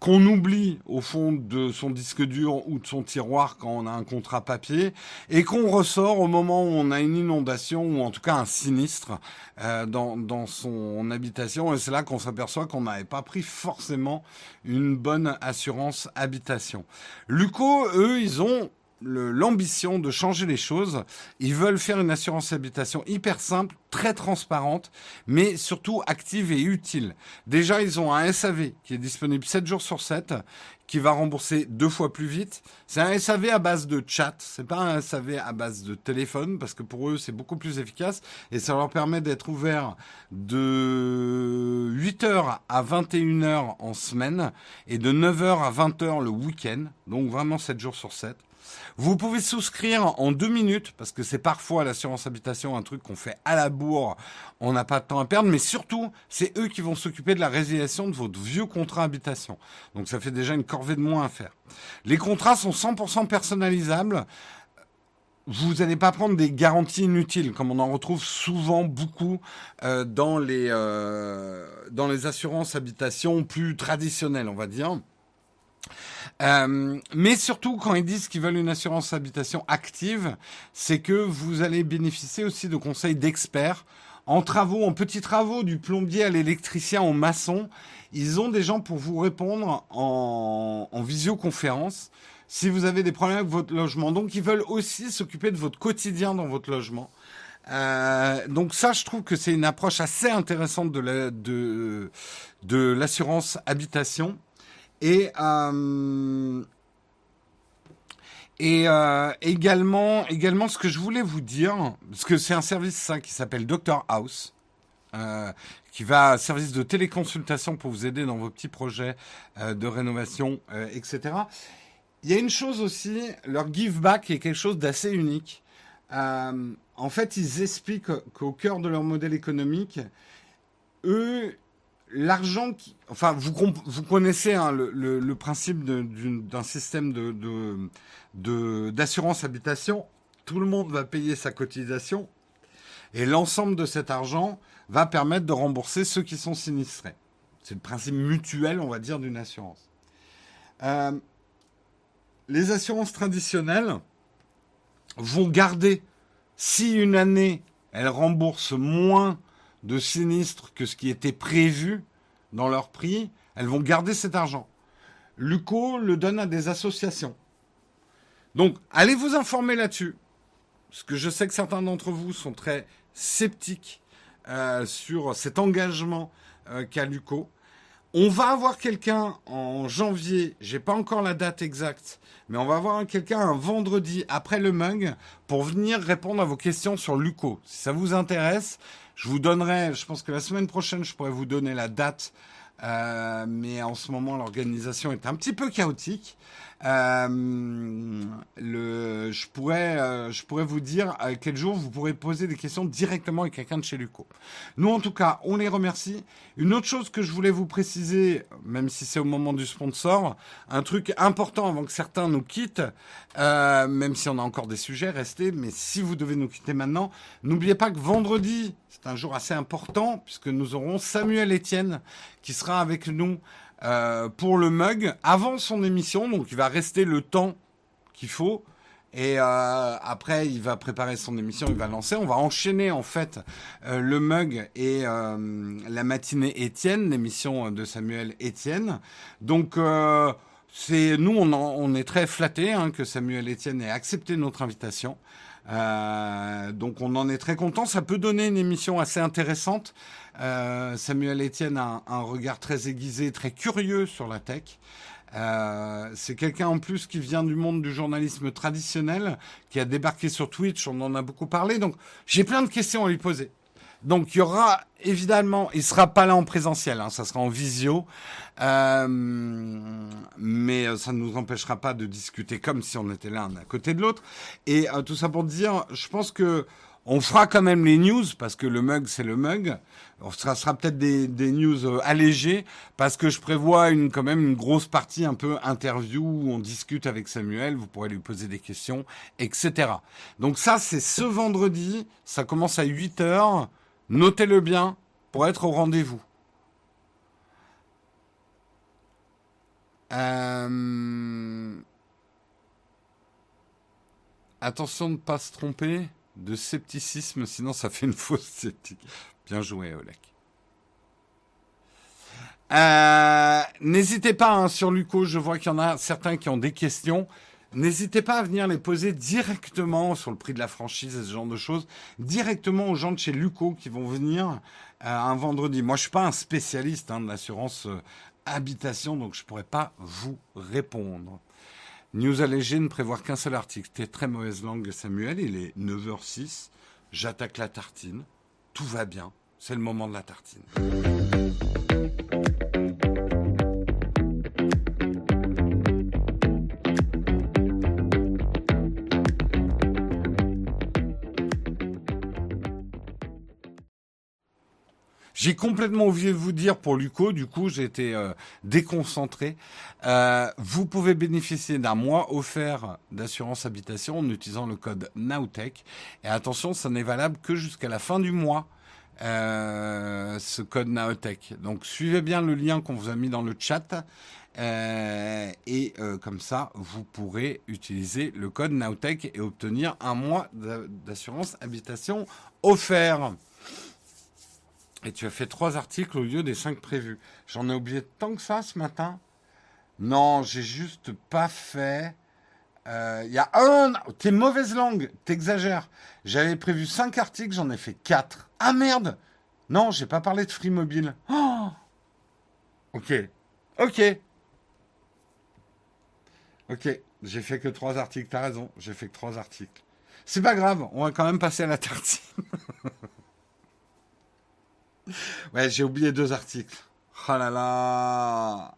qu'on oublie au fond de son disque dur ou de son tiroir quand on a un contrat papier et qu'on ressort au moment où on a une inondation ou en tout cas un sinistre euh, dans, dans son habitation et c'est là qu'on s'aperçoit qu'on n'avait pas pris forcément une bonne assurance habitation. Luco, eux, ils ont l'ambition de changer les choses. Ils veulent faire une assurance habitation hyper simple, très transparente, mais surtout active et utile. Déjà, ils ont un SAV qui est disponible 7 jours sur 7, qui va rembourser deux fois plus vite. C'est un SAV à base de chat, c'est pas un SAV à base de téléphone, parce que pour eux, c'est beaucoup plus efficace, et ça leur permet d'être ouvert de 8h à 21h en semaine, et de 9h à 20h le week-end, donc vraiment 7 jours sur 7. Vous pouvez souscrire en deux minutes, parce que c'est parfois l'assurance habitation un truc qu'on fait à la bourre, on n'a pas de temps à perdre, mais surtout, c'est eux qui vont s'occuper de la résiliation de votre vieux contrat habitation. Donc ça fait déjà une corvée de moins à faire. Les contrats sont 100% personnalisables vous n'allez pas prendre des garanties inutiles, comme on en retrouve souvent beaucoup euh, dans les euh, dans les assurances habitation plus traditionnelles, on va dire. Euh, mais surtout, quand ils disent qu'ils veulent une assurance habitation active, c'est que vous allez bénéficier aussi de conseils d'experts en travaux, en petits travaux, du plombier à l'électricien, au maçon. Ils ont des gens pour vous répondre en, en visioconférence si vous avez des problèmes avec votre logement. Donc, ils veulent aussi s'occuper de votre quotidien dans votre logement. Euh, donc ça, je trouve que c'est une approche assez intéressante de la, de, de l'assurance habitation. Et, euh, et euh, également, également, ce que je voulais vous dire, parce que c'est un service ça, qui s'appelle Doctor House, euh, qui va service de téléconsultation pour vous aider dans vos petits projets de rénovation, etc. Il y a une chose aussi, leur give back est quelque chose d'assez unique. En fait, ils expliquent qu'au cœur de leur modèle économique, eux, l'argent qui, enfin, vous, vous connaissez hein, le, principe d'un système d'assurance habitation. Tout le monde va payer sa cotisation et l'ensemble de cet argent va permettre de rembourser ceux qui sont sinistrés. C'est le principe mutuel, on va dire, d'une assurance. Euh, les assurances traditionnelles vont garder, si une année, elles remboursent moins de sinistres que ce qui était prévu dans leur prix, elles vont garder cet argent. Luco le donne à des associations. Donc, allez vous informer là-dessus. Parce que je sais que certains d'entre vous sont très sceptiques euh, sur cet engagement euh, qu'a Luco. On va avoir quelqu'un en janvier, j'ai pas encore la date exacte, mais on va avoir quelqu'un un vendredi après le mug pour venir répondre à vos questions sur Luco. Si ça vous intéresse, je vous donnerai, je pense que la semaine prochaine, je pourrais vous donner la date, euh, mais en ce moment, l'organisation est un petit peu chaotique. Euh, le, je, pourrais, euh, je pourrais vous dire à quel jour vous pourrez poser des questions directement avec quelqu'un de chez Luco. Nous, en tout cas, on les remercie. Une autre chose que je voulais vous préciser, même si c'est au moment du sponsor, un truc important avant que certains nous quittent, euh, même si on a encore des sujets, restez, mais si vous devez nous quitter maintenant, n'oubliez pas que vendredi, c'est un jour assez important, puisque nous aurons Samuel Etienne qui sera avec nous euh, pour le mug avant son émission, donc il va rester le temps qu'il faut. Et euh, après, il va préparer son émission, il va lancer. On va enchaîner en fait euh, le mug et la matinée Étienne, l'émission de Samuel Étienne. Donc c'est nous, on, est très flattés hein, que Samuel Étienne ait accepté notre invitation. Donc on en est très content. Ça peut donner une émission assez intéressante. Euh, Samuel Etienne a un, regard très aiguisé, très curieux sur la tech. Euh, c'est quelqu'un en plus qui vient du monde du journalisme traditionnel, qui a débarqué sur Twitch, on en a beaucoup parlé, donc j'ai plein de questions à lui poser. Donc il y aura évidemment, il sera pas là en présentiel, hein, ça sera en visio, euh, mais ça ne nous empêchera pas de discuter comme si on était l'un à côté de l'autre. Et tout ça pour dire, je pense que on fera quand même les news parce que le mug c'est le mug. Ça sera peut-être des, news euh, allégées parce que je prévois une quand même une grosse partie un peu interview où on discute avec Samuel. Vous pourrez lui poser des questions, etc. Donc ça c'est ce vendredi. Ça commence à 8 heures. Notez-le bien pour être au rendez-vous. Euh, attention de ne pas se tromper de scepticisme, sinon ça fait une [laughs] fausse sceptique. Bien joué, Olek. Euh, N'hésitez pas hein, sur Luco, je vois qu'il y en a certains qui ont des questions. N'hésitez pas à venir les poser directement sur le prix de la franchise et ce genre de choses, directement aux gens de chez Luco qui vont venir euh, un vendredi. Moi, je suis pas un spécialiste hein, de l'assurance euh, habitation, donc je pourrais pas vous répondre. News allégée ne prévoir qu'un seul article. T'es très mauvaise langue, Samuel. Il est 9h06. J'attaque la tartine. Tout va bien. C'est le moment de la tartine. J'ai complètement oublié de vous dire pour Luco, du coup j'ai été euh, déconcentré. Euh, vous pouvez bénéficier d'un mois offert d'assurance habitation en utilisant le code NOWTECH. Et attention, ça n'est valable que jusqu'à la fin du mois. Euh, ce code NOWTECH. Donc suivez bien le lien qu'on vous a mis dans le chat. et comme ça, vous pourrez utiliser le code NOWTECH et obtenir un mois d'assurance habitation offert. Et tu as fait trois articles au lieu des cinq prévus. J'en ai oublié tant que ça ce matin. Non, j'ai juste pas fait. Il euh, y a un. T'es mauvaise langue, t'exagères. J'avais prévu cinq articles, j'en ai fait quatre. Ah merde Non, j'ai pas parlé de Free Mobile. Oh ok. Ok. Ok. J'ai fait que trois articles, t'as raison. J'ai fait que trois articles. C'est pas grave, on va quand même passer à la tartine. [laughs] Ouais, j'ai oublié deux articles. Oh là là.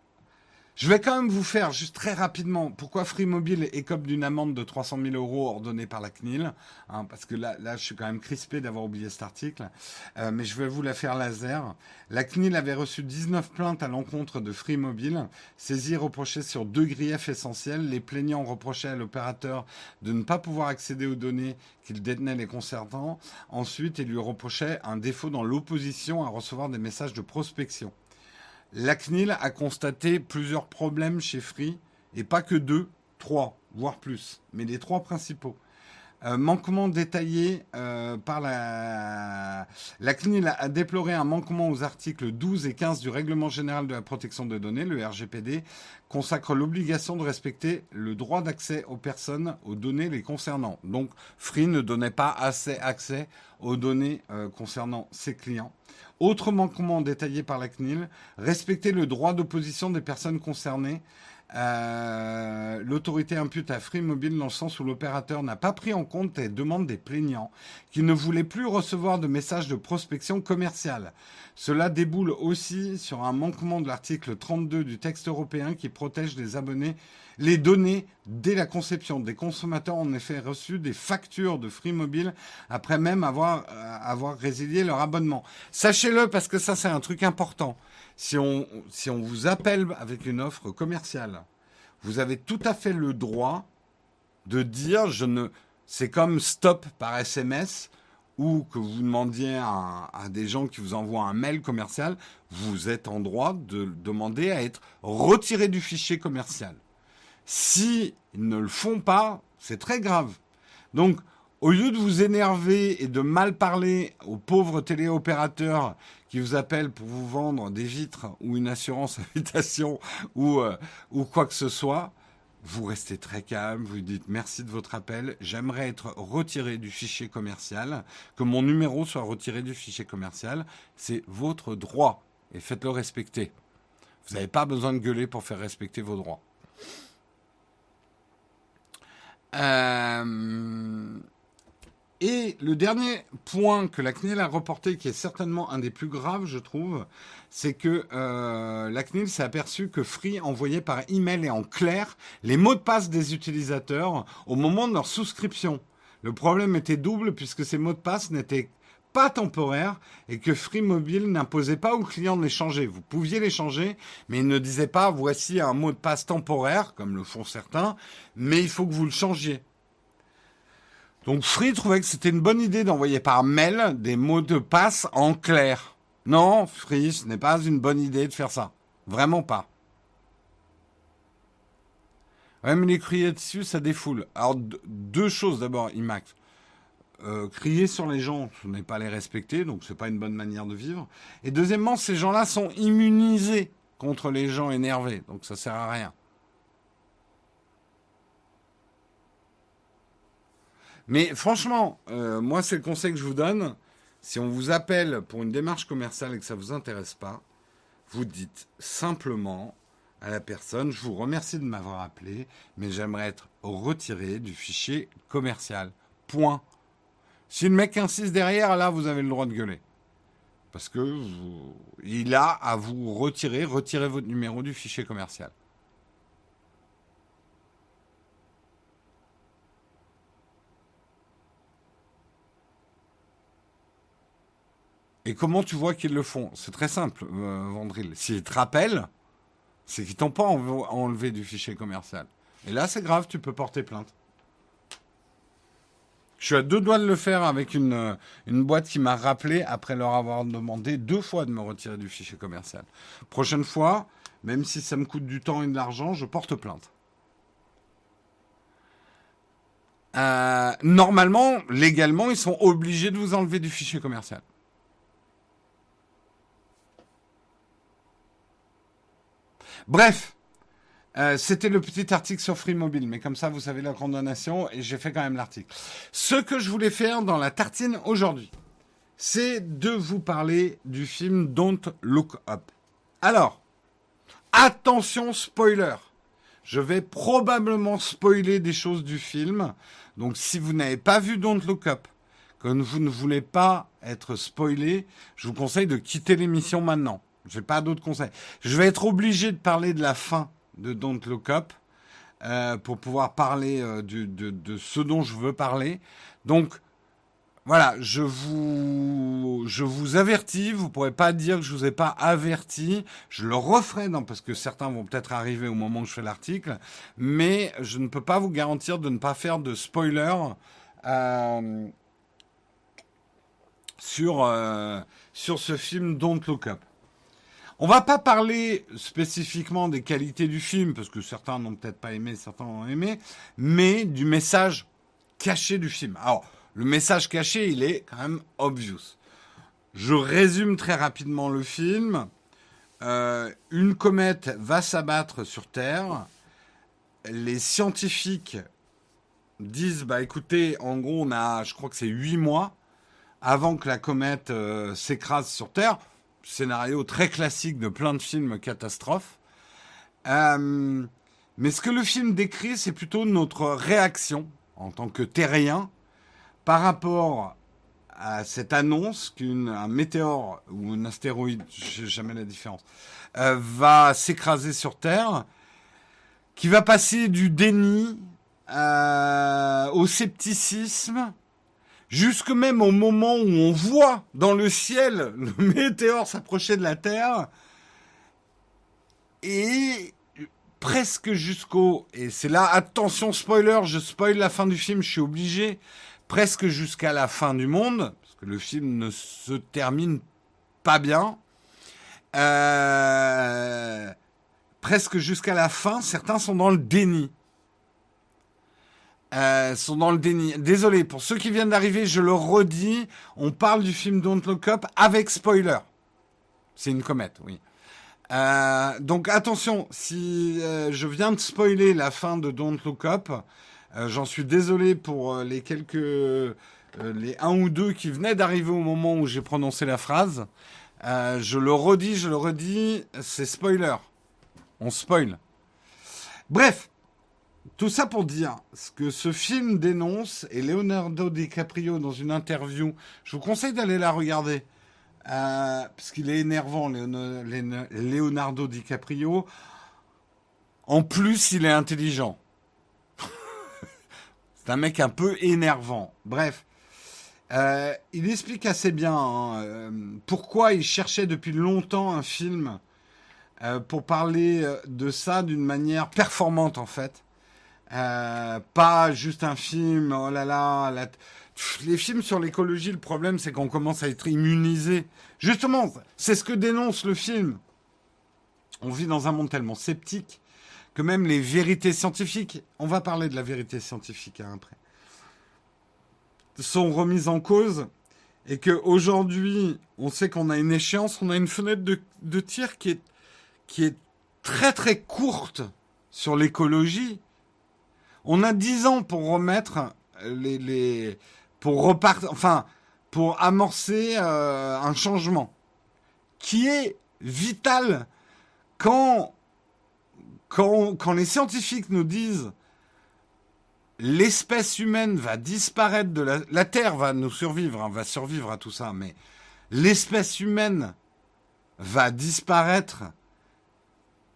Je vais quand même vous faire, juste très rapidement, pourquoi Free Mobile écope d'une amende de 300 000 euros ordonnée par la CNIL. Hein, parce que là, là, je suis quand même crispé d'avoir oublié cet article. Euh, mais je vais vous la faire laser. La CNIL avait reçu 19 plaintes à l'encontre de Free Mobile, saisies reprochées sur deux griefs essentiels. Les plaignants reprochaient à l'opérateur de ne pas pouvoir accéder aux données qu'il détenait les concernant. Ensuite, ils lui reprochaient un défaut dans l'opposition à recevoir des messages de prospection. La CNIL a constaté plusieurs problèmes chez Free, et pas que deux, trois, voire plus, mais les trois principaux. Euh, manquement détaillé euh, par la... La CNIL a déploré un manquement aux articles 12 et 15 du Règlement général de la protection des données, le RGPD, consacre l'obligation de respecter le droit d'accès aux personnes aux données les concernant. Donc Free ne donnait pas assez accès aux données euh, concernant ses clients. Autre manquement détaillé par la CNIL, respecter le droit d'opposition des personnes concernées Euh, l'autorité impute à Free Mobile dans le sens où l'opérateur n'a pas pris en compte les demandes des plaignants qui ne voulaient plus recevoir de messages de prospection commerciale. Cela déboule aussi sur un manquement de l'article 32 du texte européen qui protège les abonnés, les données dès la conception. Des consommateurs ont en effet reçu des factures de Free Mobile après même avoir, euh, avoir résilié leur abonnement. Sachez-le parce que ça c'est un truc important si on, si on vous appelle avec une offre commerciale, vous avez tout à fait le droit de dire je ne. C'est comme stop par SMS ou que vous demandiez à, des gens qui vous envoient un mail commercial, vous êtes en droit de demander à être retiré du fichier commercial. S'ils ne le font pas, c'est très grave. Donc, au lieu de vous énerver et de mal parler aux pauvres téléopérateurs qui vous appellent pour vous vendre des vitres ou une assurance [laughs] habitation ou, euh, ou quoi que ce soit, vous restez très calme, vous dites merci de votre appel, j'aimerais être retiré du fichier commercial, que mon numéro soit retiré du fichier commercial, c'est votre droit et faites-le respecter. Vous n'avez pas besoin de gueuler pour faire respecter vos droits. Euh, et le dernier point que la CNIL a reporté, qui est certainement un des plus graves, je trouve, c'est que euh, la CNIL s'est aperçue que Free envoyait par email et en clair les mots de passe des utilisateurs au moment de leur souscription. Le problème était double puisque ces mots de passe n'étaient pas temporaires et que Free Mobile n'imposait pas aux clients de les changer. Vous pouviez les changer, mais il ne disait pas voici un mot de passe temporaire, comme le font certains, mais il faut que vous le changiez. Donc Free trouvait que c'était une bonne idée d'envoyer par mail des mots de passe en clair. Non, Free, ce n'est pas une bonne idée de faire ça. Vraiment pas. Ouais, mais les dessus, ça défoule. Alors, deux choses d'abord, IMAX. Euh, crier sur les gens, ce n'est pas les respecter, donc c'est pas une bonne manière de vivre. Et deuxièmement, ces gens-là sont immunisés contre les gens énervés, donc ça sert à rien. Mais franchement, euh, moi, c'est le conseil que je vous donne. Si on vous appelle pour une démarche commerciale et que ça ne vous intéresse pas, vous dites simplement à la personne, je vous remercie de m'avoir appelé, mais j'aimerais être retiré du fichier commercial. Point. Si le mec insiste derrière, là, vous avez le droit de gueuler. Parce que il a à vous retirer, retirer votre numéro du fichier commercial. Et comment tu vois qu'ils le font? C'est très simple, euh, Vandril. S'ils te rappellent, c'est qu'ils t'ont pas enlevé du fichier commercial. Et là, c'est grave, tu peux porter plainte. Je suis à deux doigts de le faire avec une, euh, une boîte qui m'a rappelé après leur avoir demandé deux fois de me retirer du fichier commercial. Prochaine fois, même si ça me coûte du temps et de l'argent, je porte plainte. Euh, normalement, légalement, ils sont obligés de vous enlever du fichier commercial. Bref, euh, c'était le petit article sur Free Mobile, mais comme ça, vous savez la condamnation et j'ai fait quand même l'article. Ce que je voulais faire dans la tartine aujourd'hui, c'est de vous parler du film Don't Look Up. Alors, attention spoiler. Je vais probablement spoiler des choses du film. Donc si vous n'avez pas vu Don't Look Up, que vous ne voulez pas être spoilé, je vous conseille de quitter l'émission maintenant. Je n'ai pas d'autres conseils. Je vais être obligé de parler de la fin de Don't Look Up euh, pour pouvoir parler euh, de, ce dont je veux parler. Donc, voilà, je vous, je vous avertis, vous ne pourrez pas dire que je ne vous ai pas averti. Je le referai, non, parce que certains vont peut-être arriver au moment où je fais l'article, mais je ne peux pas vous garantir de ne pas faire de spoiler euh, sur, sur ce film Don't Look Up. On va pas parler spécifiquement des qualités du film, parce que certains n'ont peut-être pas aimé, certains ont aimé, mais du message caché du film. Alors, le message caché, il est quand même obvious. Je résume très rapidement le film. Euh, une comète va s'abattre sur Terre. Les scientifiques disent, bah écoutez, en gros, on a, je crois que c'est huit mois avant que la comète euh, s'écrase sur Terre scénario très classique de plein de films catastrophes. Euh, Mais ce que le film décrit, c'est plutôt notre réaction en tant que terrien par rapport à cette annonce qu'un météore ou un astéroïde, je jamais la différence, euh, va s'écraser sur Terre, qui va passer du déni euh, au scepticisme, jusque même au moment où on voit dans le ciel le [laughs] météore s'approcher de la Terre, et presque jusqu'au, et c'est là, attention spoiler, je spoil la fin du film, je suis obligé, presque jusqu'à la fin du monde, parce que le film ne se termine pas bien. Euh, presque jusqu'à la fin, certains sont dans le déni. Euh, sont dans le déni. Désolé, pour ceux qui viennent d'arriver, je le redis, on parle du film Don't Look Up avec spoiler. C'est une comète, oui. Euh, donc attention, si je viens de spoiler la fin de Don't Look Up, euh, j'en suis désolé pour euh, les quelques, euh, les un ou deux qui venaient d'arriver au moment où j'ai prononcé la phrase. je le redis, je le redis, c'est spoiler. On spoil. Bref, tout ça pour dire ce que ce film dénonce, et Leonardo DiCaprio dans une interview, je vous conseille d'aller la regarder, parce qu'il est énervant, Leonardo DiCaprio. En plus, il est intelligent. [laughs] C'est un mec un peu énervant. Bref. Euh, il explique assez bien hein, euh, pourquoi il cherchait depuis longtemps un film euh, pour parler de ça d'une manière performante en fait. Pas juste un film, oh là là, les films sur l'écologie, le problème c'est qu'on commence à être immunisé. Justement, c'est ce que dénonce le film. On vit dans un monde tellement sceptique que même les vérités scientifiques, on va parler de la vérité scientifique hein, après, sont remises en cause et qu'aujourd'hui, on sait qu'on a une échéance, on a une fenêtre de, tir qui est, qui est très très courte sur l'écologie. On a dix ans pour remettre les, les pour repartir, enfin, pour amorcer euh, un changement qui est vital quand quand, les scientifiques nous disent l'espèce humaine va disparaître de la... La Terre va nous survivre, hein, va survivre à tout ça, mais l'espèce humaine va disparaître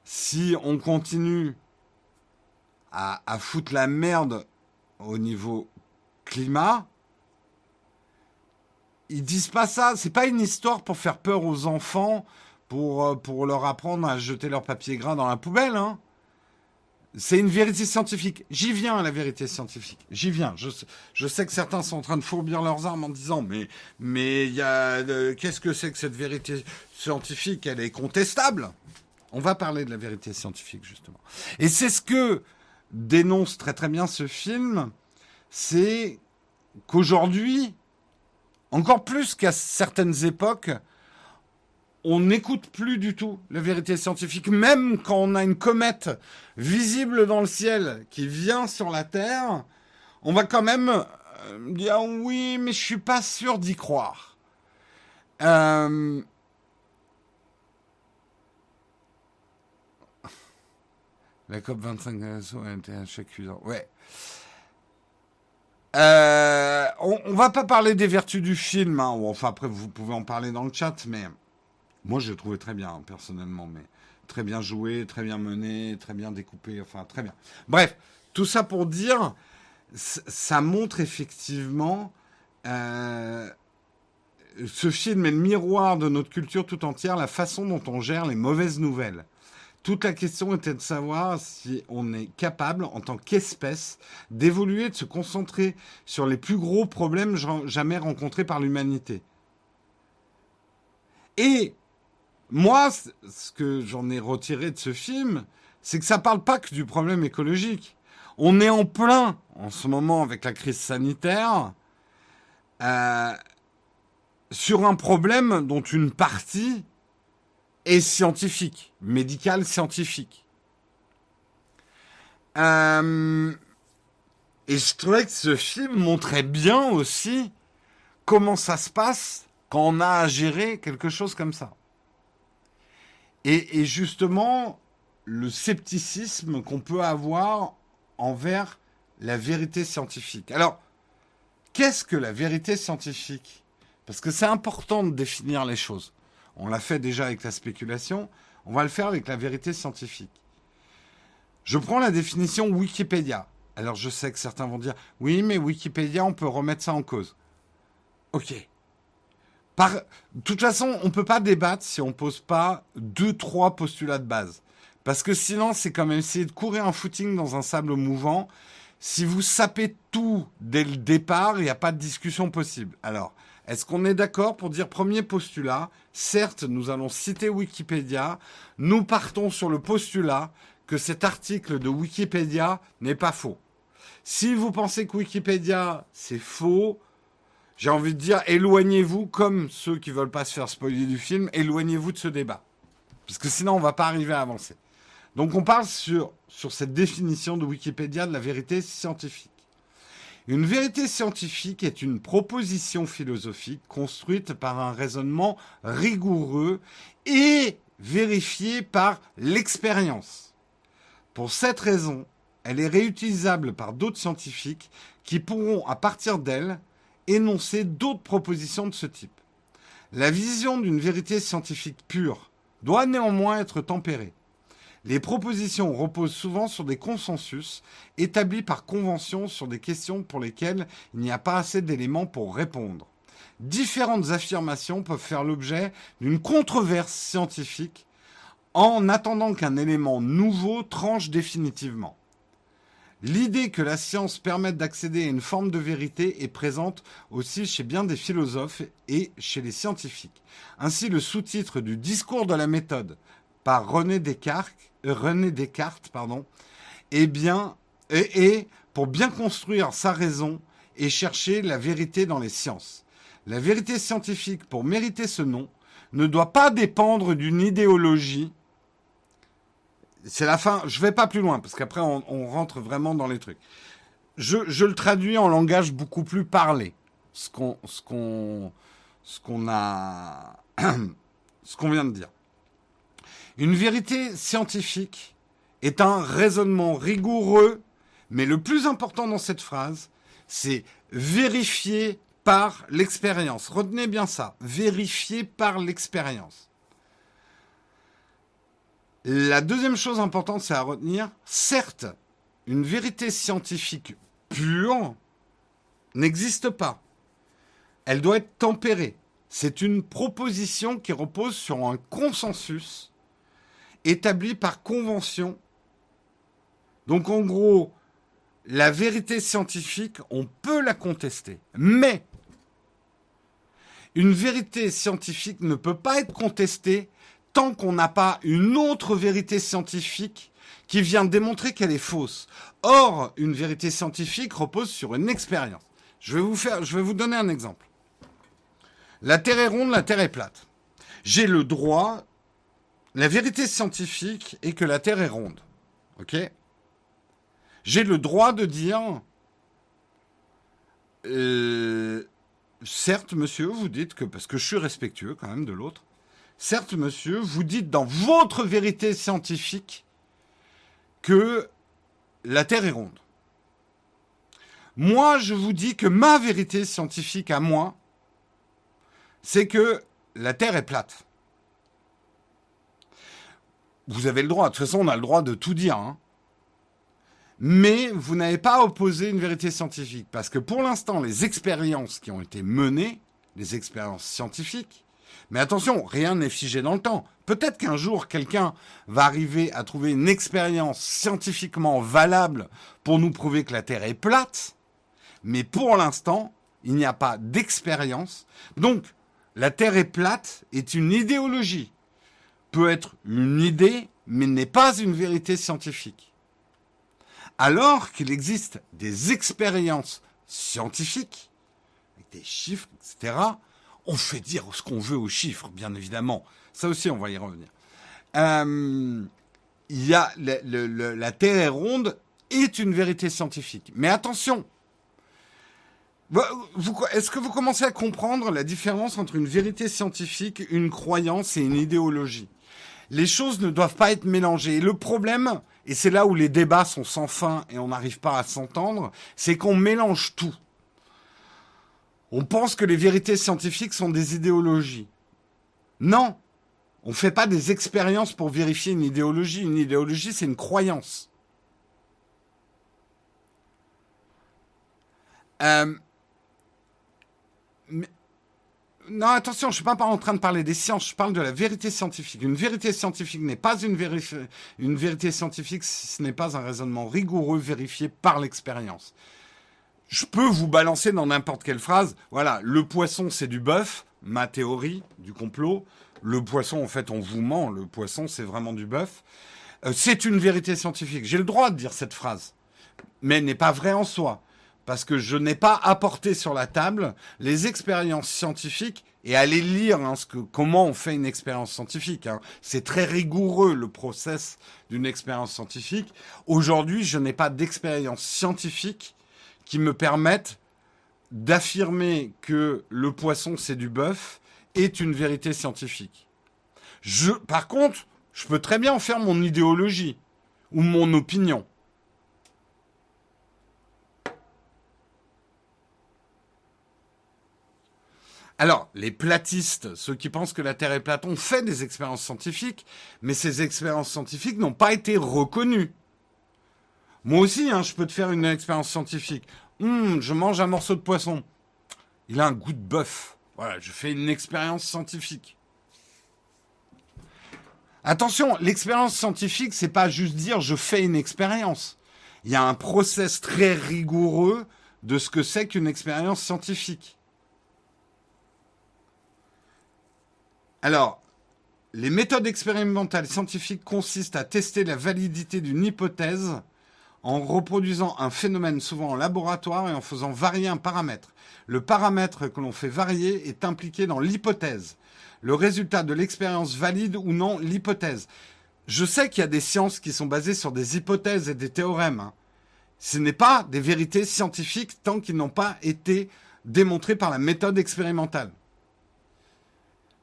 si on continue à, foutre la merde au niveau climat. Ils disent pas ça. C'est pas une histoire pour faire peur aux enfants, pour, euh, pour leur apprendre à jeter leur papier gras dans la poubelle. Hein. C'est une vérité scientifique. J'y viens à la vérité scientifique. J'y viens. Je, je, sais que certains sont en train de fourbir leurs armes en disant mais mais euh, qu'est-ce que c'est que cette vérité scientifique? Elle est contestable. On va parler de la vérité scientifique justement. Et c'est ce que dénonce très très bien ce film, c'est qu'aujourd'hui, encore plus qu'à certaines époques, on n'écoute plus du tout la vérité scientifique, même quand on a une comète visible dans le ciel qui vient sur la Terre, on va quand même euh, dire oui, mais je suis pas sûr d'y croire. Euh, la COP 25 a été un chèque Ouais. Euh, on, on, va pas parler des vertus du film, hein. enfin après vous pouvez en parler dans le chat, mais moi, je l'ai trouvé très bien, personnellement, mais très bien joué, très bien mené, très bien découpé, enfin, très bien. Bref, tout ça pour dire, ça montre effectivement. Euh, ce film est le miroir de notre culture tout entière, la façon dont on gère les mauvaises nouvelles. Toute la question était de savoir si on est capable, en tant qu'espèce, d'évoluer, de se concentrer sur les plus gros problèmes jamais rencontrés par l'humanité. Et moi, ce que j'en ai retiré de ce film, c'est que ça parle pas que du problème écologique. On est en plein en ce moment avec la crise sanitaire euh, sur un problème dont une partie est scientifique, médicale scientifique. Euh, et je trouvais que ce film montrait bien aussi comment ça se passe quand on a à gérer quelque chose comme ça. Et, justement, le scepticisme qu'on peut avoir envers la vérité scientifique. Alors, qu'est-ce que la vérité scientifique? Parce que c'est important de définir les choses. On l'a fait déjà avec la spéculation, on va le faire avec la vérité scientifique. Je prends la définition Wikipédia. Alors je sais que certains vont dire, oui, mais Wikipédia, on peut remettre ça en cause. Ok. Par... De toute façon, on ne peut pas débattre si on ne pose pas deux, trois postulats de base. Parce que sinon, c'est comme essayer de courir un footing dans un sable mouvant. Si vous sapez tout dès le départ, il n'y a pas de discussion possible. Alors, est-ce qu'on est d'accord pour dire premier postulat? Certes, nous allons citer Wikipédia. Nous partons sur le postulat que cet article de Wikipédia n'est pas faux. Si vous pensez que Wikipédia, c'est faux, j'ai envie de dire, éloignez-vous, comme ceux qui veulent pas se faire spoiler du film, éloignez-vous de ce débat. Parce que sinon, on va pas arriver à avancer. Donc, on parle sur, sur cette définition de Wikipédia de la vérité scientifique. Une vérité scientifique est une proposition philosophique construite par un raisonnement rigoureux et vérifié par l'expérience. Pour cette raison, elle est réutilisable par d'autres scientifiques qui pourront, à partir d'elle, énoncer d'autres propositions de ce type. La vision d'une vérité scientifique pure doit néanmoins être tempérée. Les propositions reposent souvent sur des consensus établis par convention sur des questions pour lesquelles il n'y a pas assez d'éléments pour répondre. Différentes affirmations peuvent faire l'objet d'une controverse scientifique en attendant qu'un élément nouveau tranche définitivement. L'idée que la science permette d'accéder à une forme de vérité est présente aussi chez bien des philosophes et chez les scientifiques. Ainsi, le sous-titre du discours de la méthode par René Descartes, René Descartes pardon, est bien et pour bien construire sa raison et chercher la vérité dans les sciences. La vérité scientifique, pour mériter ce nom, ne doit pas dépendre d'une idéologie c'est la fin. Je vais pas plus loin parce qu'après on, rentre vraiment dans les trucs. Je, le traduis en langage beaucoup plus parlé. Ce qu'on a [clears throat] ce qu'on vient de dire. Une vérité scientifique est un raisonnement rigoureux, mais le plus important dans cette phrase, c'est vérifier par l'expérience. Retenez bien ça, vérifier par l'expérience. La deuxième chose importante, c'est à retenir, certes, une vérité scientifique pure n'existe pas. Elle doit être tempérée. C'est une proposition qui repose sur un consensus établi par convention. Donc en gros, la vérité scientifique, on peut la contester. Mais une vérité scientifique ne peut pas être contestée tant qu'on n'a pas une autre vérité scientifique qui vient démontrer qu'elle est fausse. Or, une vérité scientifique repose sur une expérience. Je vais vous je vais vous donner un exemple. La Terre est ronde, la Terre est plate. J'ai le droit, la vérité scientifique est que la Terre est ronde. Ok? J'ai le droit de dire, euh, certes, monsieur, vous dites que parce que je suis respectueux quand même de l'autre, Certes, monsieur, vous dites dans votre vérité scientifique que la Terre est ronde. Moi, je vous dis que ma vérité scientifique à moi, c'est que la Terre est plate. Vous avez le droit, de toute façon, on a le droit de tout dire. Hein. Mais vous n'avez pas opposé une vérité scientifique. Parce que pour l'instant, les expériences qui ont été menées, les expériences scientifiques, mais attention, rien n'est figé dans le temps. Peut-être qu'un jour, quelqu'un va arriver à trouver une expérience scientifiquement valable pour nous prouver que la Terre est plate, mais pour l'instant, il n'y a pas d'expérience. Donc, la Terre est plate est une idéologie. Peut être une idée, mais n'est pas une vérité scientifique. Alors qu'il existe des expériences scientifiques, avec des chiffres, etc., on fait dire ce qu'on veut aux chiffres, bien évidemment. Ça aussi, on va y revenir. Euh, y a la Terre est ronde est une vérité scientifique. Mais attention, est-ce que vous commencez à comprendre la différence entre une vérité scientifique, une croyance et une idéologie? Les choses ne doivent pas être mélangées. Et le problème, et c'est là où les débats sont sans fin et on n'arrive pas à s'entendre, c'est qu'on mélange tout. On pense que les vérités scientifiques sont des idéologies. Non, on ne fait pas des expériences pour vérifier une idéologie. Une idéologie, c'est une croyance. Euh, non, attention, je ne suis pas en train de parler des sciences, je parle de la vérité scientifique. Une vérité scientifique n'est pas une, vérité scientifique si ce n'est pas un raisonnement rigoureux vérifié par l'expérience. Je peux vous balancer dans n'importe quelle phrase, voilà, le poisson c'est du bœuf, ma théorie du complot. Le poisson, en fait, on vous ment, le poisson c'est vraiment du bœuf. Euh, c'est une vérité scientifique. J'ai le droit de dire cette phrase, mais elle n'est pas vraie en soi parce que je n'ai pas apporté sur la table les expériences scientifiques et aller lire hein, comment on fait une expérience scientifique. Hein. C'est très rigoureux le process d'une expérience scientifique. Aujourd'hui, je n'ai pas d'expérience scientifique qui me permette d'affirmer que le poisson c'est du bœuf est une vérité scientifique. Je, par contre, je peux très bien en faire mon idéologie ou mon opinion. Alors, les platistes, ceux qui pensent que la Terre est plate, ont fait des expériences scientifiques, mais ces expériences scientifiques n'ont pas été reconnues. Moi aussi, hein, je peux te faire une expérience scientifique. Hum, je mange un morceau de poisson. Il a un goût de bœuf. Voilà, je fais une expérience scientifique. Attention, l'expérience scientifique, c'est pas juste dire je fais une expérience. Il y a un process très rigoureux de ce que c'est qu'une expérience scientifique. Alors, les méthodes expérimentales scientifiques consistent à tester la validité d'une hypothèse en reproduisant un phénomène souvent en laboratoire et en faisant varier un paramètre. Le paramètre que l'on fait varier est impliqué dans l'hypothèse. Le résultat de l'expérience valide ou non l'hypothèse. Je sais qu'il y a des sciences qui sont basées sur des hypothèses et des théorèmes. Hein. Ce n'est pas des vérités scientifiques tant qu'ils n'ont pas été démontrés par la méthode expérimentale.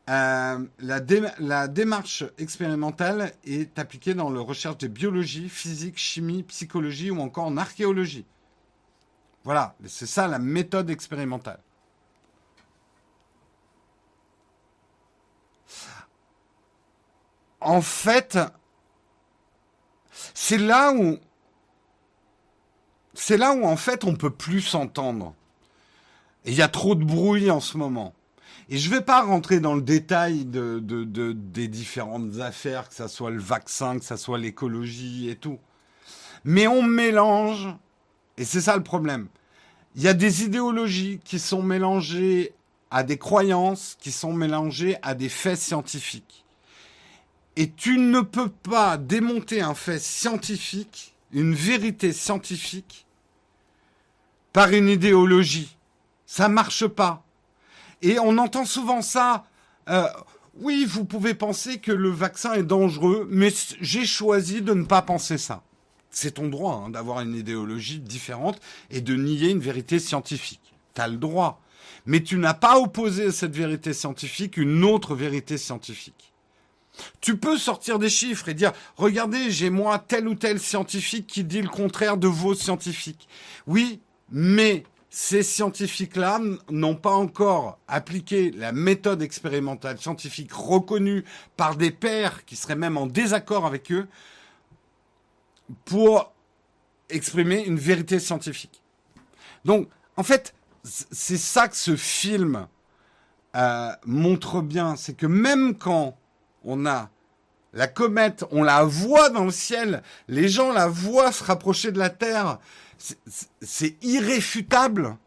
Euh, la, démarche expérimentale est appliquée dans la recherche de biologie, physique, chimie, psychologie ou encore en archéologie. Voilà, c'est ça la méthode expérimentale. En fait, c'est là où c'est là où en fait on peut plus s'entendre. Il y a trop de bruit en ce moment. Et je ne vais pas rentrer dans le détail de, des différentes affaires, que ce soit le vaccin, que ce soit l'écologie et tout. Mais on mélange, et c'est ça le problème. Il y a des idéologies qui sont mélangées à des croyances, qui sont mélangées à des faits scientifiques. Et tu ne peux pas démonter un fait scientifique, une vérité scientifique, par une idéologie. Ça marche pas. Et on entend souvent ça. Euh, oui, vous pouvez penser que le vaccin est dangereux, mais j'ai choisi de ne pas penser ça. C'est ton droit hein, d'avoir une idéologie différente et de nier une vérité scientifique. Tu as le droit. Mais tu n'as pas opposé à cette vérité scientifique une autre vérité scientifique. Tu peux sortir des chiffres et dire, regardez, j'ai moi tel ou tel scientifique qui dit le contraire de vos scientifiques. Oui, mais ces scientifiques-là n'ont pas encore appliqué la méthode expérimentale scientifique reconnue par des pairs qui seraient même en désaccord avec eux pour exprimer une vérité scientifique. Donc, en fait, c'est ça que ce film euh, montre bien, c'est que même quand on a la comète, on la voit dans le ciel, les gens la voient se rapprocher de la Terre, c'est irréfutable.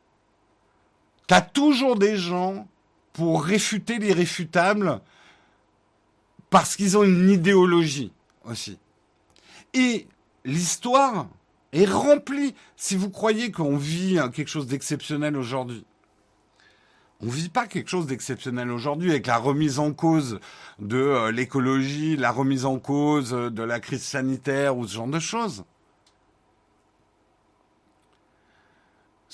T'as toujours des gens pour réfuter l'irréfutable parce qu'ils ont une idéologie aussi. Et l'histoire est remplie. Si vous croyez qu'on vit quelque chose d'exceptionnel aujourd'hui, on vit pas quelque chose d'exceptionnel aujourd'hui avec la remise en cause de euh, l'écologie, la remise en cause de la crise sanitaire ou ce genre de choses.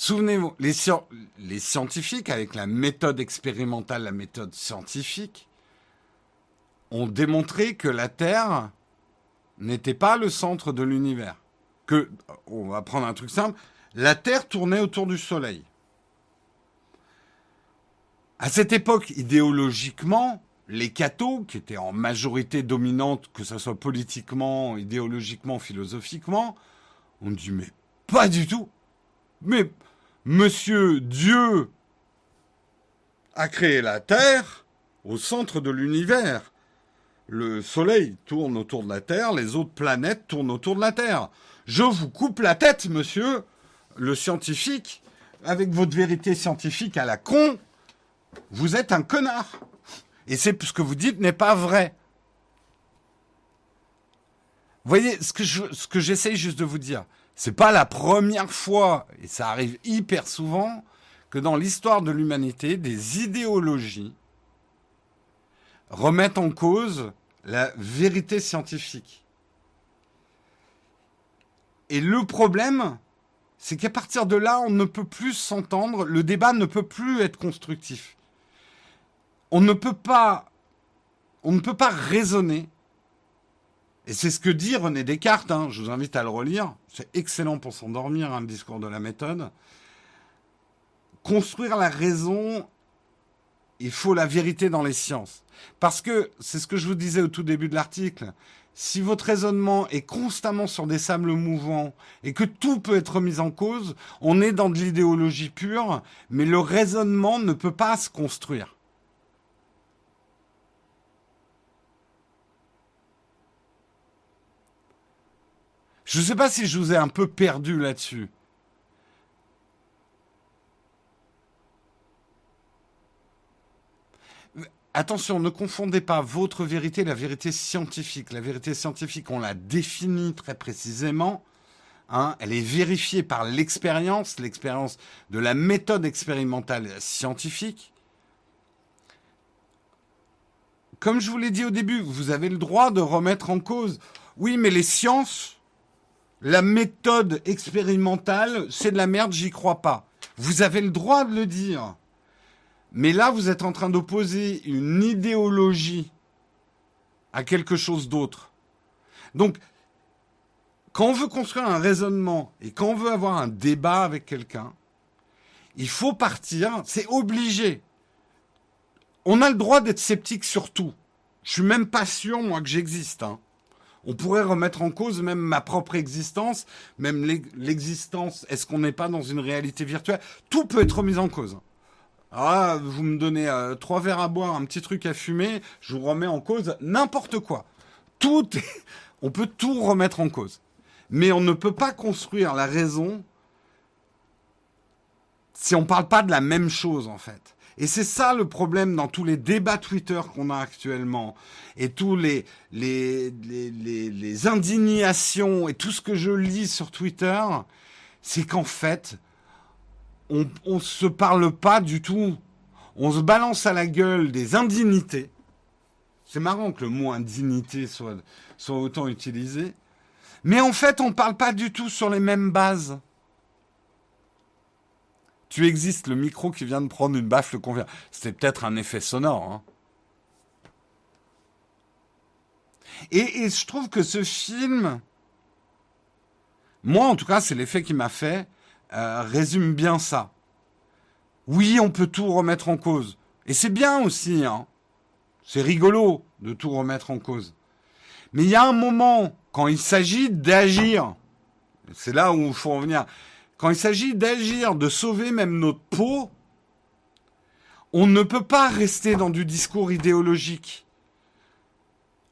Souvenez-vous, les, scientifiques, avec la méthode expérimentale, la méthode scientifique, ont démontré que la Terre n'était pas le centre de l'univers. Que, on va prendre un truc simple, la Terre tournait autour du Soleil. À cette époque, idéologiquement, les cathos, qui étaient en majorité dominante, que ce soit politiquement, idéologiquement, philosophiquement, ont dit mais pas du tout. Mais Monsieur Dieu a créé la Terre au centre de l'univers. Le Soleil tourne autour de la Terre, les autres planètes tournent autour de la Terre. Je vous coupe la tête, monsieur, le scientifique, avec votre vérité scientifique à la con. Vous êtes un connard. Et c'est ce que vous dites n'est pas vrai. Voyez ce que j'essaye juste de vous dire. C'est pas la première fois, et ça arrive hyper souvent, que dans l'histoire de l'humanité, des idéologies remettent en cause la vérité scientifique. Et le problème, c'est qu'à partir de là, on ne peut plus s'entendre, le débat ne peut plus être constructif. On ne peut pas, on ne peut pas raisonner. Et c'est ce que dit René Descartes, hein, je vous invite à le relire, c'est excellent pour s'endormir, hein, le discours de la méthode. Construire la raison, il faut la vérité dans les sciences. Parce que, c'est ce que je vous disais au tout début de l'article, si votre raisonnement est constamment sur des sables mouvants et que tout peut être mis en cause, on est dans de l'idéologie pure, mais le raisonnement ne peut pas se construire. Je ne sais pas si je vous ai un peu perdu là-dessus. Attention, ne confondez pas votre vérité et la vérité scientifique. La vérité scientifique, on la définit très précisément. Hein, elle est vérifiée par l'expérience, l'expérience de la méthode expérimentale scientifique. Comme je vous l'ai dit au début, vous avez le droit de remettre en cause. Oui, mais les sciences, la méthode expérimentale, c'est de la merde, j'y crois pas. Vous avez le droit de le dire. Mais là, vous êtes en train d'opposer une idéologie à quelque chose d'autre. Donc, quand on veut construire un raisonnement et quand on veut avoir un débat avec quelqu'un, il faut partir, c'est obligé. On a le droit d'être sceptique sur tout. Je suis même pas sûr, moi, que j'existe. Hein. On pourrait remettre en cause même ma propre existence, même l'existence. Est-ce qu'on n'est pas dans une réalité virtuelle? Tout peut être remis en cause. Ah, vous me donnez euh, trois verres à boire, un petit truc à fumer, je vous remets en cause n'importe quoi. Tout, [laughs] on peut tout remettre en cause. Mais on ne peut pas construire la raison si on ne parle pas de la même chose, en fait. Et c'est ça le problème dans tous les débats Twitter qu'on a actuellement et tous les, les, indignations et tout ce que je lis sur Twitter, c'est qu'en fait, on ne se parle pas du tout. On se balance à la gueule des indignités. C'est marrant que le mot indignité soit autant utilisé. Mais en fait, on ne parle pas du tout sur les mêmes bases. Tu existes, le micro qui vient de prendre une baffe le convient. C'était peut-être un effet sonore. Hein. Et, je trouve que ce film, moi en tout cas, c'est l'effet qui m'a fait, euh, résume bien ça. Oui, on peut tout remettre en cause. Et c'est bien aussi, hein. C'est rigolo de tout remettre en cause. Mais il y a un moment, quand il s'agit d'agir, c'est là où il faut en quand il s'agit d'agir, de sauver même notre peau, on ne peut pas rester dans du discours idéologique.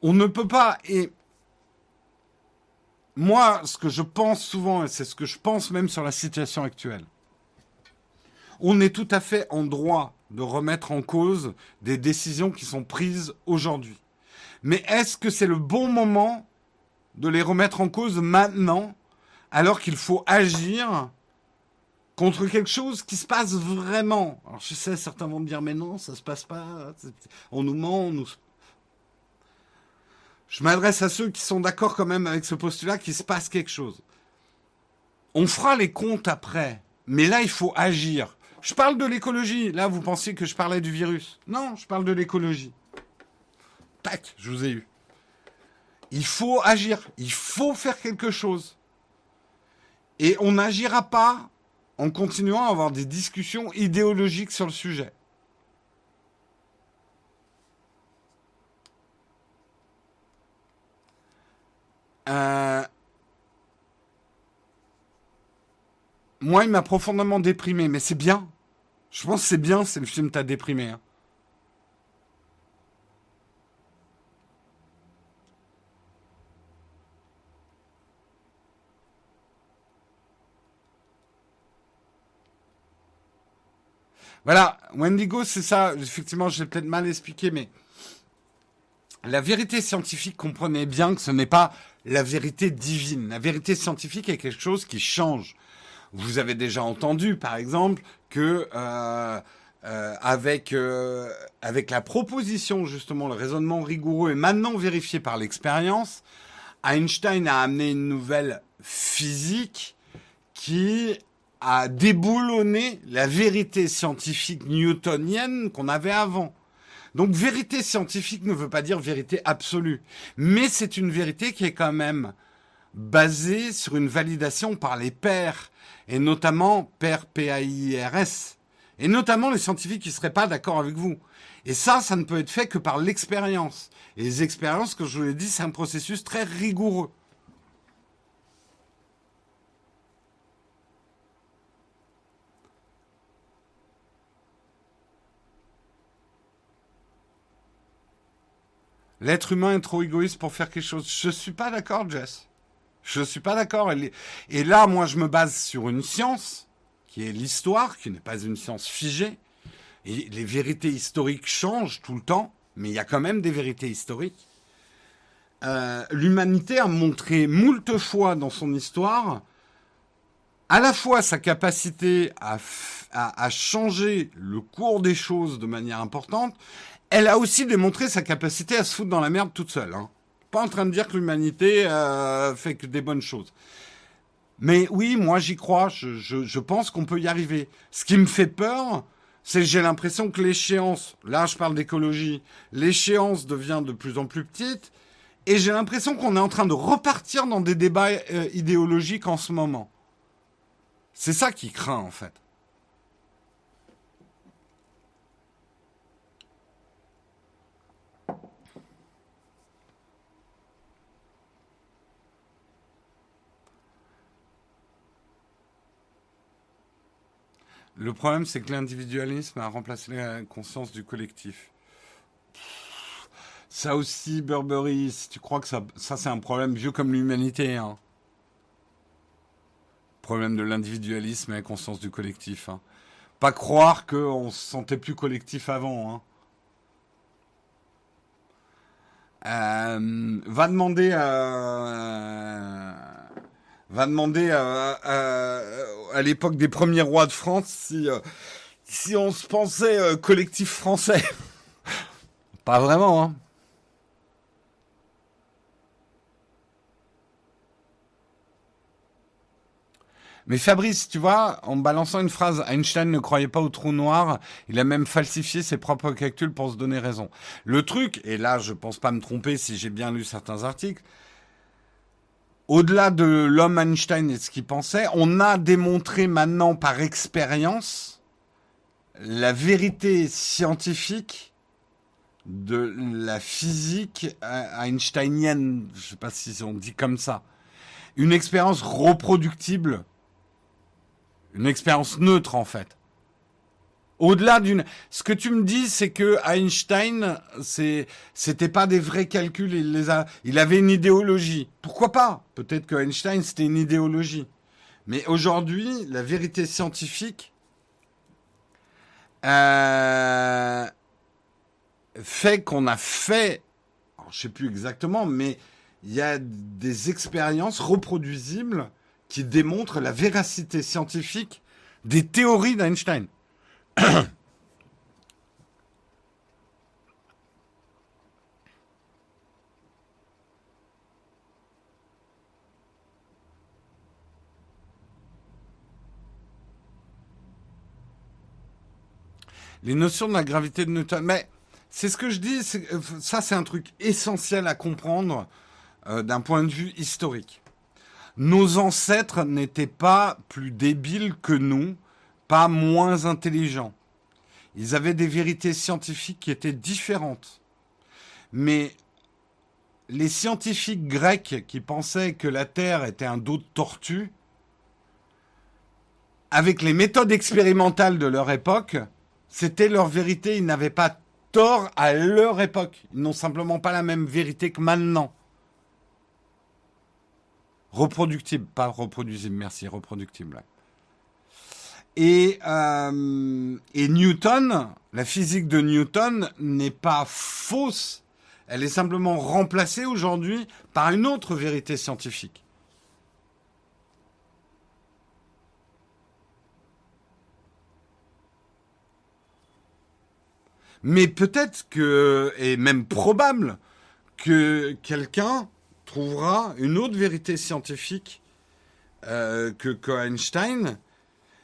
On ne peut pas. Et moi, ce que je pense souvent, et c'est ce que je pense même sur la situation actuelle, on est tout à fait en droit de remettre en cause des décisions qui sont prises aujourd'hui. Mais est-ce que c'est le bon moment de les remettre en cause maintenant, alors qu'il faut agir contre quelque chose qui se passe vraiment. Alors je sais, certains vont me dire, mais non, ça se passe pas. On nous ment, on nous... Je m'adresse à ceux qui sont d'accord quand même avec ce postulat qu'il se passe quelque chose. On fera les comptes après, mais là il faut agir. Je parle de l'écologie. Là, vous pensiez que je parlais du virus. Non, je parle de l'écologie. tac, je vous ai eu. Il faut agir, il faut faire quelque chose. Et on n'agira pas en continuant à avoir des discussions idéologiques sur le sujet. Euh, moi, il m'a profondément déprimé, mais c'est bien. Je pense que c'est bien, c'est le film t'a déprimé. Hein. Voilà, Wendigo, c'est ça. Effectivement, je l'ai peut-être mal expliqué, mais la vérité scientifique, comprenez bien que ce n'est pas la vérité divine. La vérité scientifique est quelque chose qui change. Vous avez déjà entendu, par exemple, que euh, euh, euh, avec la proposition justement, le raisonnement rigoureux est maintenant vérifié par l'expérience. Einstein a amené une nouvelle physique qui a déboulonné la vérité scientifique newtonienne qu'on avait avant. Donc vérité scientifique ne veut pas dire vérité absolue, mais c'est une vérité qui est quand même basée sur une validation par les pairs, et notamment pairs P-A-I-R-S, et notamment les scientifiques qui ne seraient pas d'accord avec vous. Et ça, ça ne peut être fait que par l'expérience. Et les expériences, comme je vous l'ai dit, c'est un processus très rigoureux. L'être humain est trop égoïste pour faire quelque chose. Je suis pas d'accord, Jess. Je suis pas d'accord. Et là, moi, je me base sur une science qui est l'histoire, qui n'est pas une science figée. Et les vérités historiques changent tout le temps, mais il y a quand même des vérités historiques. Euh, l'humanité a montré moult fois dans son histoire à la fois sa capacité à changer le cours des choses de manière importante elle a aussi démontré sa capacité à se foutre dans la merde toute seule. Hein. Pas en train de dire que l'humanité euh, fait que des bonnes choses. Mais oui, moi j'y crois, je, pense qu'on peut y arriver. Ce qui me fait peur, c'est que j'ai l'impression que l'échéance, là je parle d'écologie, l'échéance devient de plus en plus petite, et j'ai l'impression qu'on est en train de repartir dans des débats euh, idéologiques en ce moment. C'est ça qui craint en fait. Le problème, c'est que l'individualisme a remplacé la conscience du collectif. Ça aussi, Burberry, tu crois que ça, ça c'est un problème vieux comme l'humanité. Hein. Problème de l'individualisme et la conscience du collectif. Hein. Pas croire qu'on se sentait plus collectif avant. Hein. Euh, va demander à va demander à, l'époque des premiers rois de France si, euh, si on se pensait euh, collectif français. [laughs] Pas vraiment, hein. Mais Fabrice, tu vois, en balançant une phrase, Einstein ne croyait pas au trou noir, il a même falsifié ses propres calculs pour se donner raison. Le truc, et là je pense pas me tromper si j'ai bien lu certains articles, au-delà de l'homme Einstein et ce qu'il pensait, on a démontré maintenant par expérience la vérité scientifique de la physique einsteinienne, je ne sais pas si on dit comme ça, une expérience reproductible, une expérience neutre en fait. Au-delà d'une, ce que tu me dis, c'est que Einstein, c'est, c'était pas des vrais calculs. Il les a, il avait une idéologie. Pourquoi pas? Peut-être que Einstein c'était une idéologie. Mais aujourd'hui, la vérité scientifique euh, fait qu'on a fait, alors, je sais plus exactement, mais il y a des expériences reproduisibles qui démontrent la véracité scientifique des théories d'Einstein. [clears throat] Les notions de la gravité de Newton. Mais c'est ce que je dis. Ça, c'est un truc essentiel à comprendre d'un point de vue historique. Nos ancêtres n'étaient pas plus débiles que nous, pas moins intelligents. Ils avaient des vérités scientifiques qui étaient différentes. Mais les scientifiques grecs qui pensaient que la Terre était un dos de tortue, avec les méthodes expérimentales de leur époque, c'était leur vérité. Ils n'avaient pas tort à leur époque. Ils n'ont simplement pas la même vérité que maintenant. Reproductible, pas reproduisible, merci, reproductible. Et, euh, et Newton, la physique de Newton n'est pas fausse, elle est simplement remplacée aujourd'hui par une autre vérité scientifique. Mais peut-être que, et même probable, que quelqu'un trouvera une autre vérité scientifique euh, que, Einstein.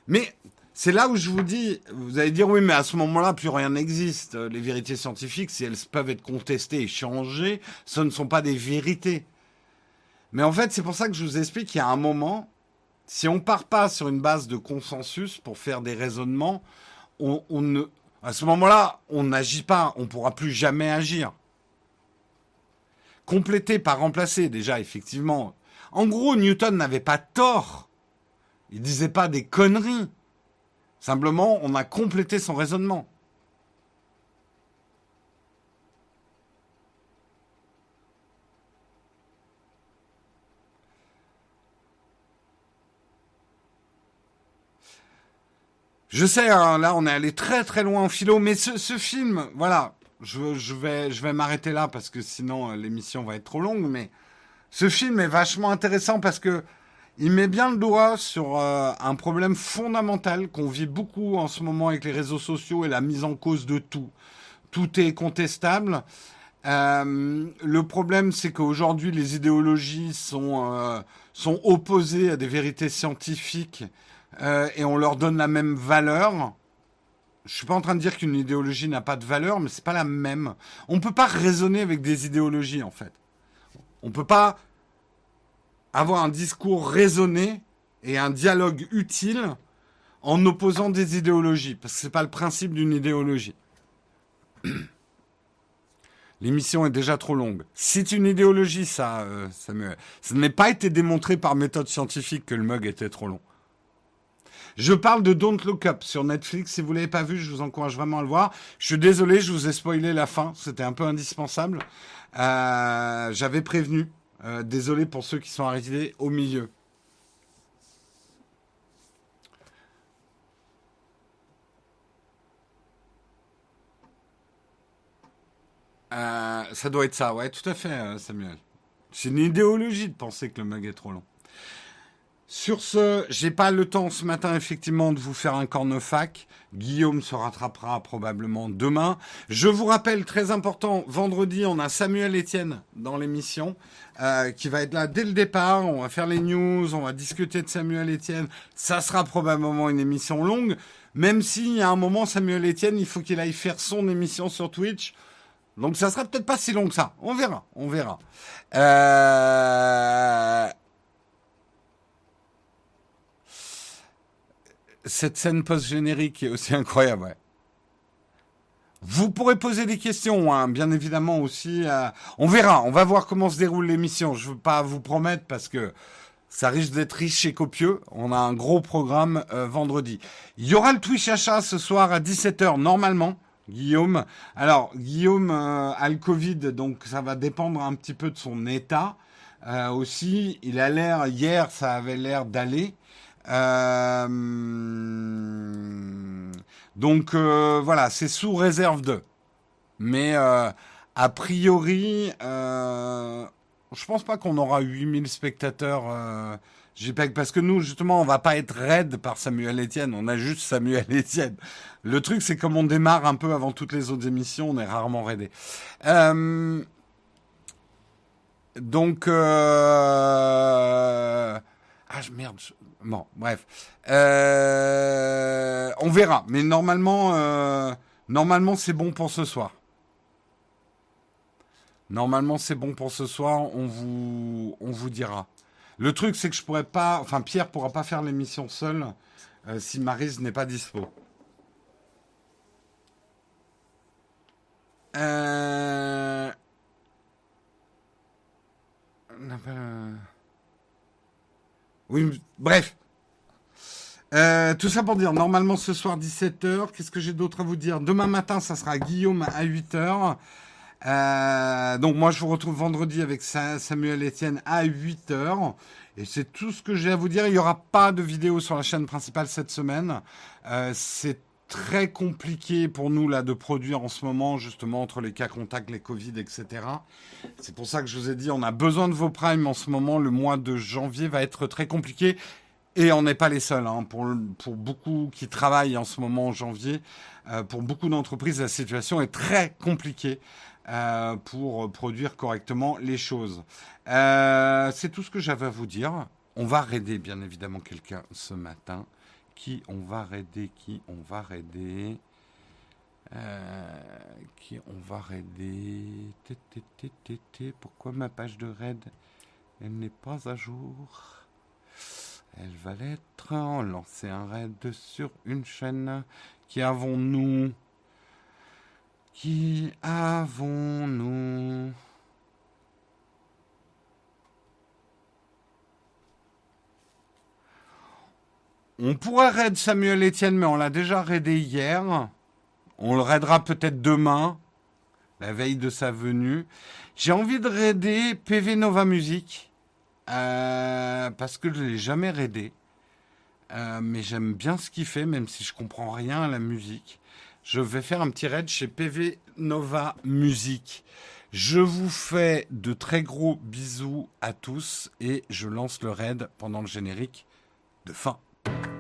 Mais c'est là où je vous dis, vous allez dire oui, mais à ce moment-là, plus rien n'existe. Les vérités scientifiques, si elles peuvent être contestées et changées, ce ne sont pas des vérités. Mais en fait, c'est pour ça que je vous explique qu'il y a un moment, si on part pas sur une base de consensus pour faire des raisonnements, on, on ne, à ce moment-là, on n'agit pas, on pourra plus jamais agir compléter par remplacer, déjà, effectivement. En gros, Newton n'avait pas tort. Il disait pas des conneries. Simplement, on a complété son raisonnement. Je sais, hein, là, on est allé très très loin en philo, mais ce, film, voilà, je, vais, je vais m'arrêter là parce que sinon euh, l'émission va être trop longue. Mais ce film est vachement intéressant parce que il met bien le doigt sur euh, un problème fondamental qu'on vit beaucoup en ce moment avec les réseaux sociaux et la mise en cause de tout. Tout est contestable. Euh, le problème, c'est qu'aujourd'hui, les idéologies sont, sont opposées à des vérités scientifiques et on leur donne la même valeur je suis pas en train de dire qu'une idéologie n'a pas de valeur, mais c'est pas la même. On peut pas raisonner avec des idéologies en fait. On peut pas avoir un discours raisonné et un dialogue utile en opposant des idéologies, parce que c'est pas le principe d'une idéologie. [clears throat] L'émission est déjà trop longue. C'est une idéologie, ça, euh. Ça n'est pas été démontré par méthode scientifique que le mug était trop long. Je parle de Don't Look Up sur Netflix. Si vous l'avez pas vu, je vous encourage vraiment à le voir. Je suis désolé, je vous ai spoilé la fin. C'était un peu indispensable. Euh, J'avais prévenu. Euh, désolé pour ceux qui sont arrivés au milieu. Euh, ça doit être ça, ouais, tout à fait, euh, Samuel. C'est une idéologie de penser que le mug est trop long. Sur ce, j'ai pas le temps ce matin effectivement de vous faire un cornefac. Guillaume se rattrapera probablement demain. Je vous rappelle, très important, vendredi, on a Samuel Etienne dans l'émission euh, qui va être là dès le départ. On va faire les news, on va discuter de Samuel Etienne. Ça sera probablement une émission longue, même si à un moment Samuel Etienne, il faut qu'il aille faire son émission sur Twitch. Donc ça sera peut-être pas si long que ça. On verra, on verra. Euh cette scène post-générique est aussi [laughs] incroyable. Vous pourrez poser des questions, hein, bien évidemment aussi. Euh, on verra, on va voir comment se déroule l'émission. Je ne veux pas vous promettre parce que ça risque d'être riche et copieux. On a un gros programme euh, vendredi. Il y aura le Twitch achat ce soir à 17h normalement. Guillaume. Alors, Guillaume euh, a le Covid, donc ça va dépendre un petit peu de son état. aussi, il a l'air, hier, ça avait l'air d'aller. Euh, donc euh, voilà, c'est sous réserve de. Mais euh, a priori, je pense pas qu'on aura 8000 spectateurs JPEG parce que nous justement on va pas être raide par Samuel Etienne, on a juste Samuel [laughs] Etienne. Le truc c'est comme on démarre un peu avant toutes les autres émissions, on est rarement raidé. Donc ah merde, Bon, bref. Euh, on verra. Mais normalement, euh, normalement, c'est bon pour ce soir. Normalement, c'est bon pour ce soir. On vous, dira. Le truc, c'est que je pourrais pas. Enfin, Pierre pourra pas faire l'émission seul euh, si Marise n'est pas dispo. Euh... Oui, bref. Euh, tout ça pour dire, normalement ce soir 17h, qu'est-ce que j'ai d'autre à vous dire? Demain matin, ça sera Guillaume à 8h. Euh, donc moi je vous retrouve vendredi avec Samuel Etienne à 8h. Et c'est tout ce que j'ai à vous dire. Il n'y aura pas de vidéo sur la chaîne principale cette semaine. Euh, c'est très compliqué pour nous là de produire en ce moment, justement entre les cas contacts, les Covid, etc. C'est pour ça que je vous ai dit, on a besoin de vos primes en ce moment. Le mois de janvier va être très compliqué. Et on n'est pas les seuls. Hein. Pour, beaucoup qui travaillent en ce moment en janvier, euh, pour beaucoup d'entreprises, la situation est très compliquée. Euh, pour produire correctement les choses. Euh, c'est tout ce que j'avais à vous dire. On va raider bien évidemment quelqu'un ce matin. Qui on va raider Qui on va raider euh, Qui on va raider. Pourquoi ma page de raid elle n'est pas à jour? Elle va l'être. On lancer un raid sur une chaîne. Qui avons-nous? Qui avons-nous? On pourrait raid Samuel Etienne, mais on l'a déjà raidé hier. On le raidera peut-être demain, la veille de sa venue. J'ai envie de raider PV Nova Music, euh, parce que je ne l'ai jamais raidé. Euh, mais j'aime bien ce qu'il fait, même si je comprends rien à la musique je vais faire un petit raid chez PV Nova Music. Je vous fais de très gros bisous à tous et je lance le raid pendant le générique de fin. you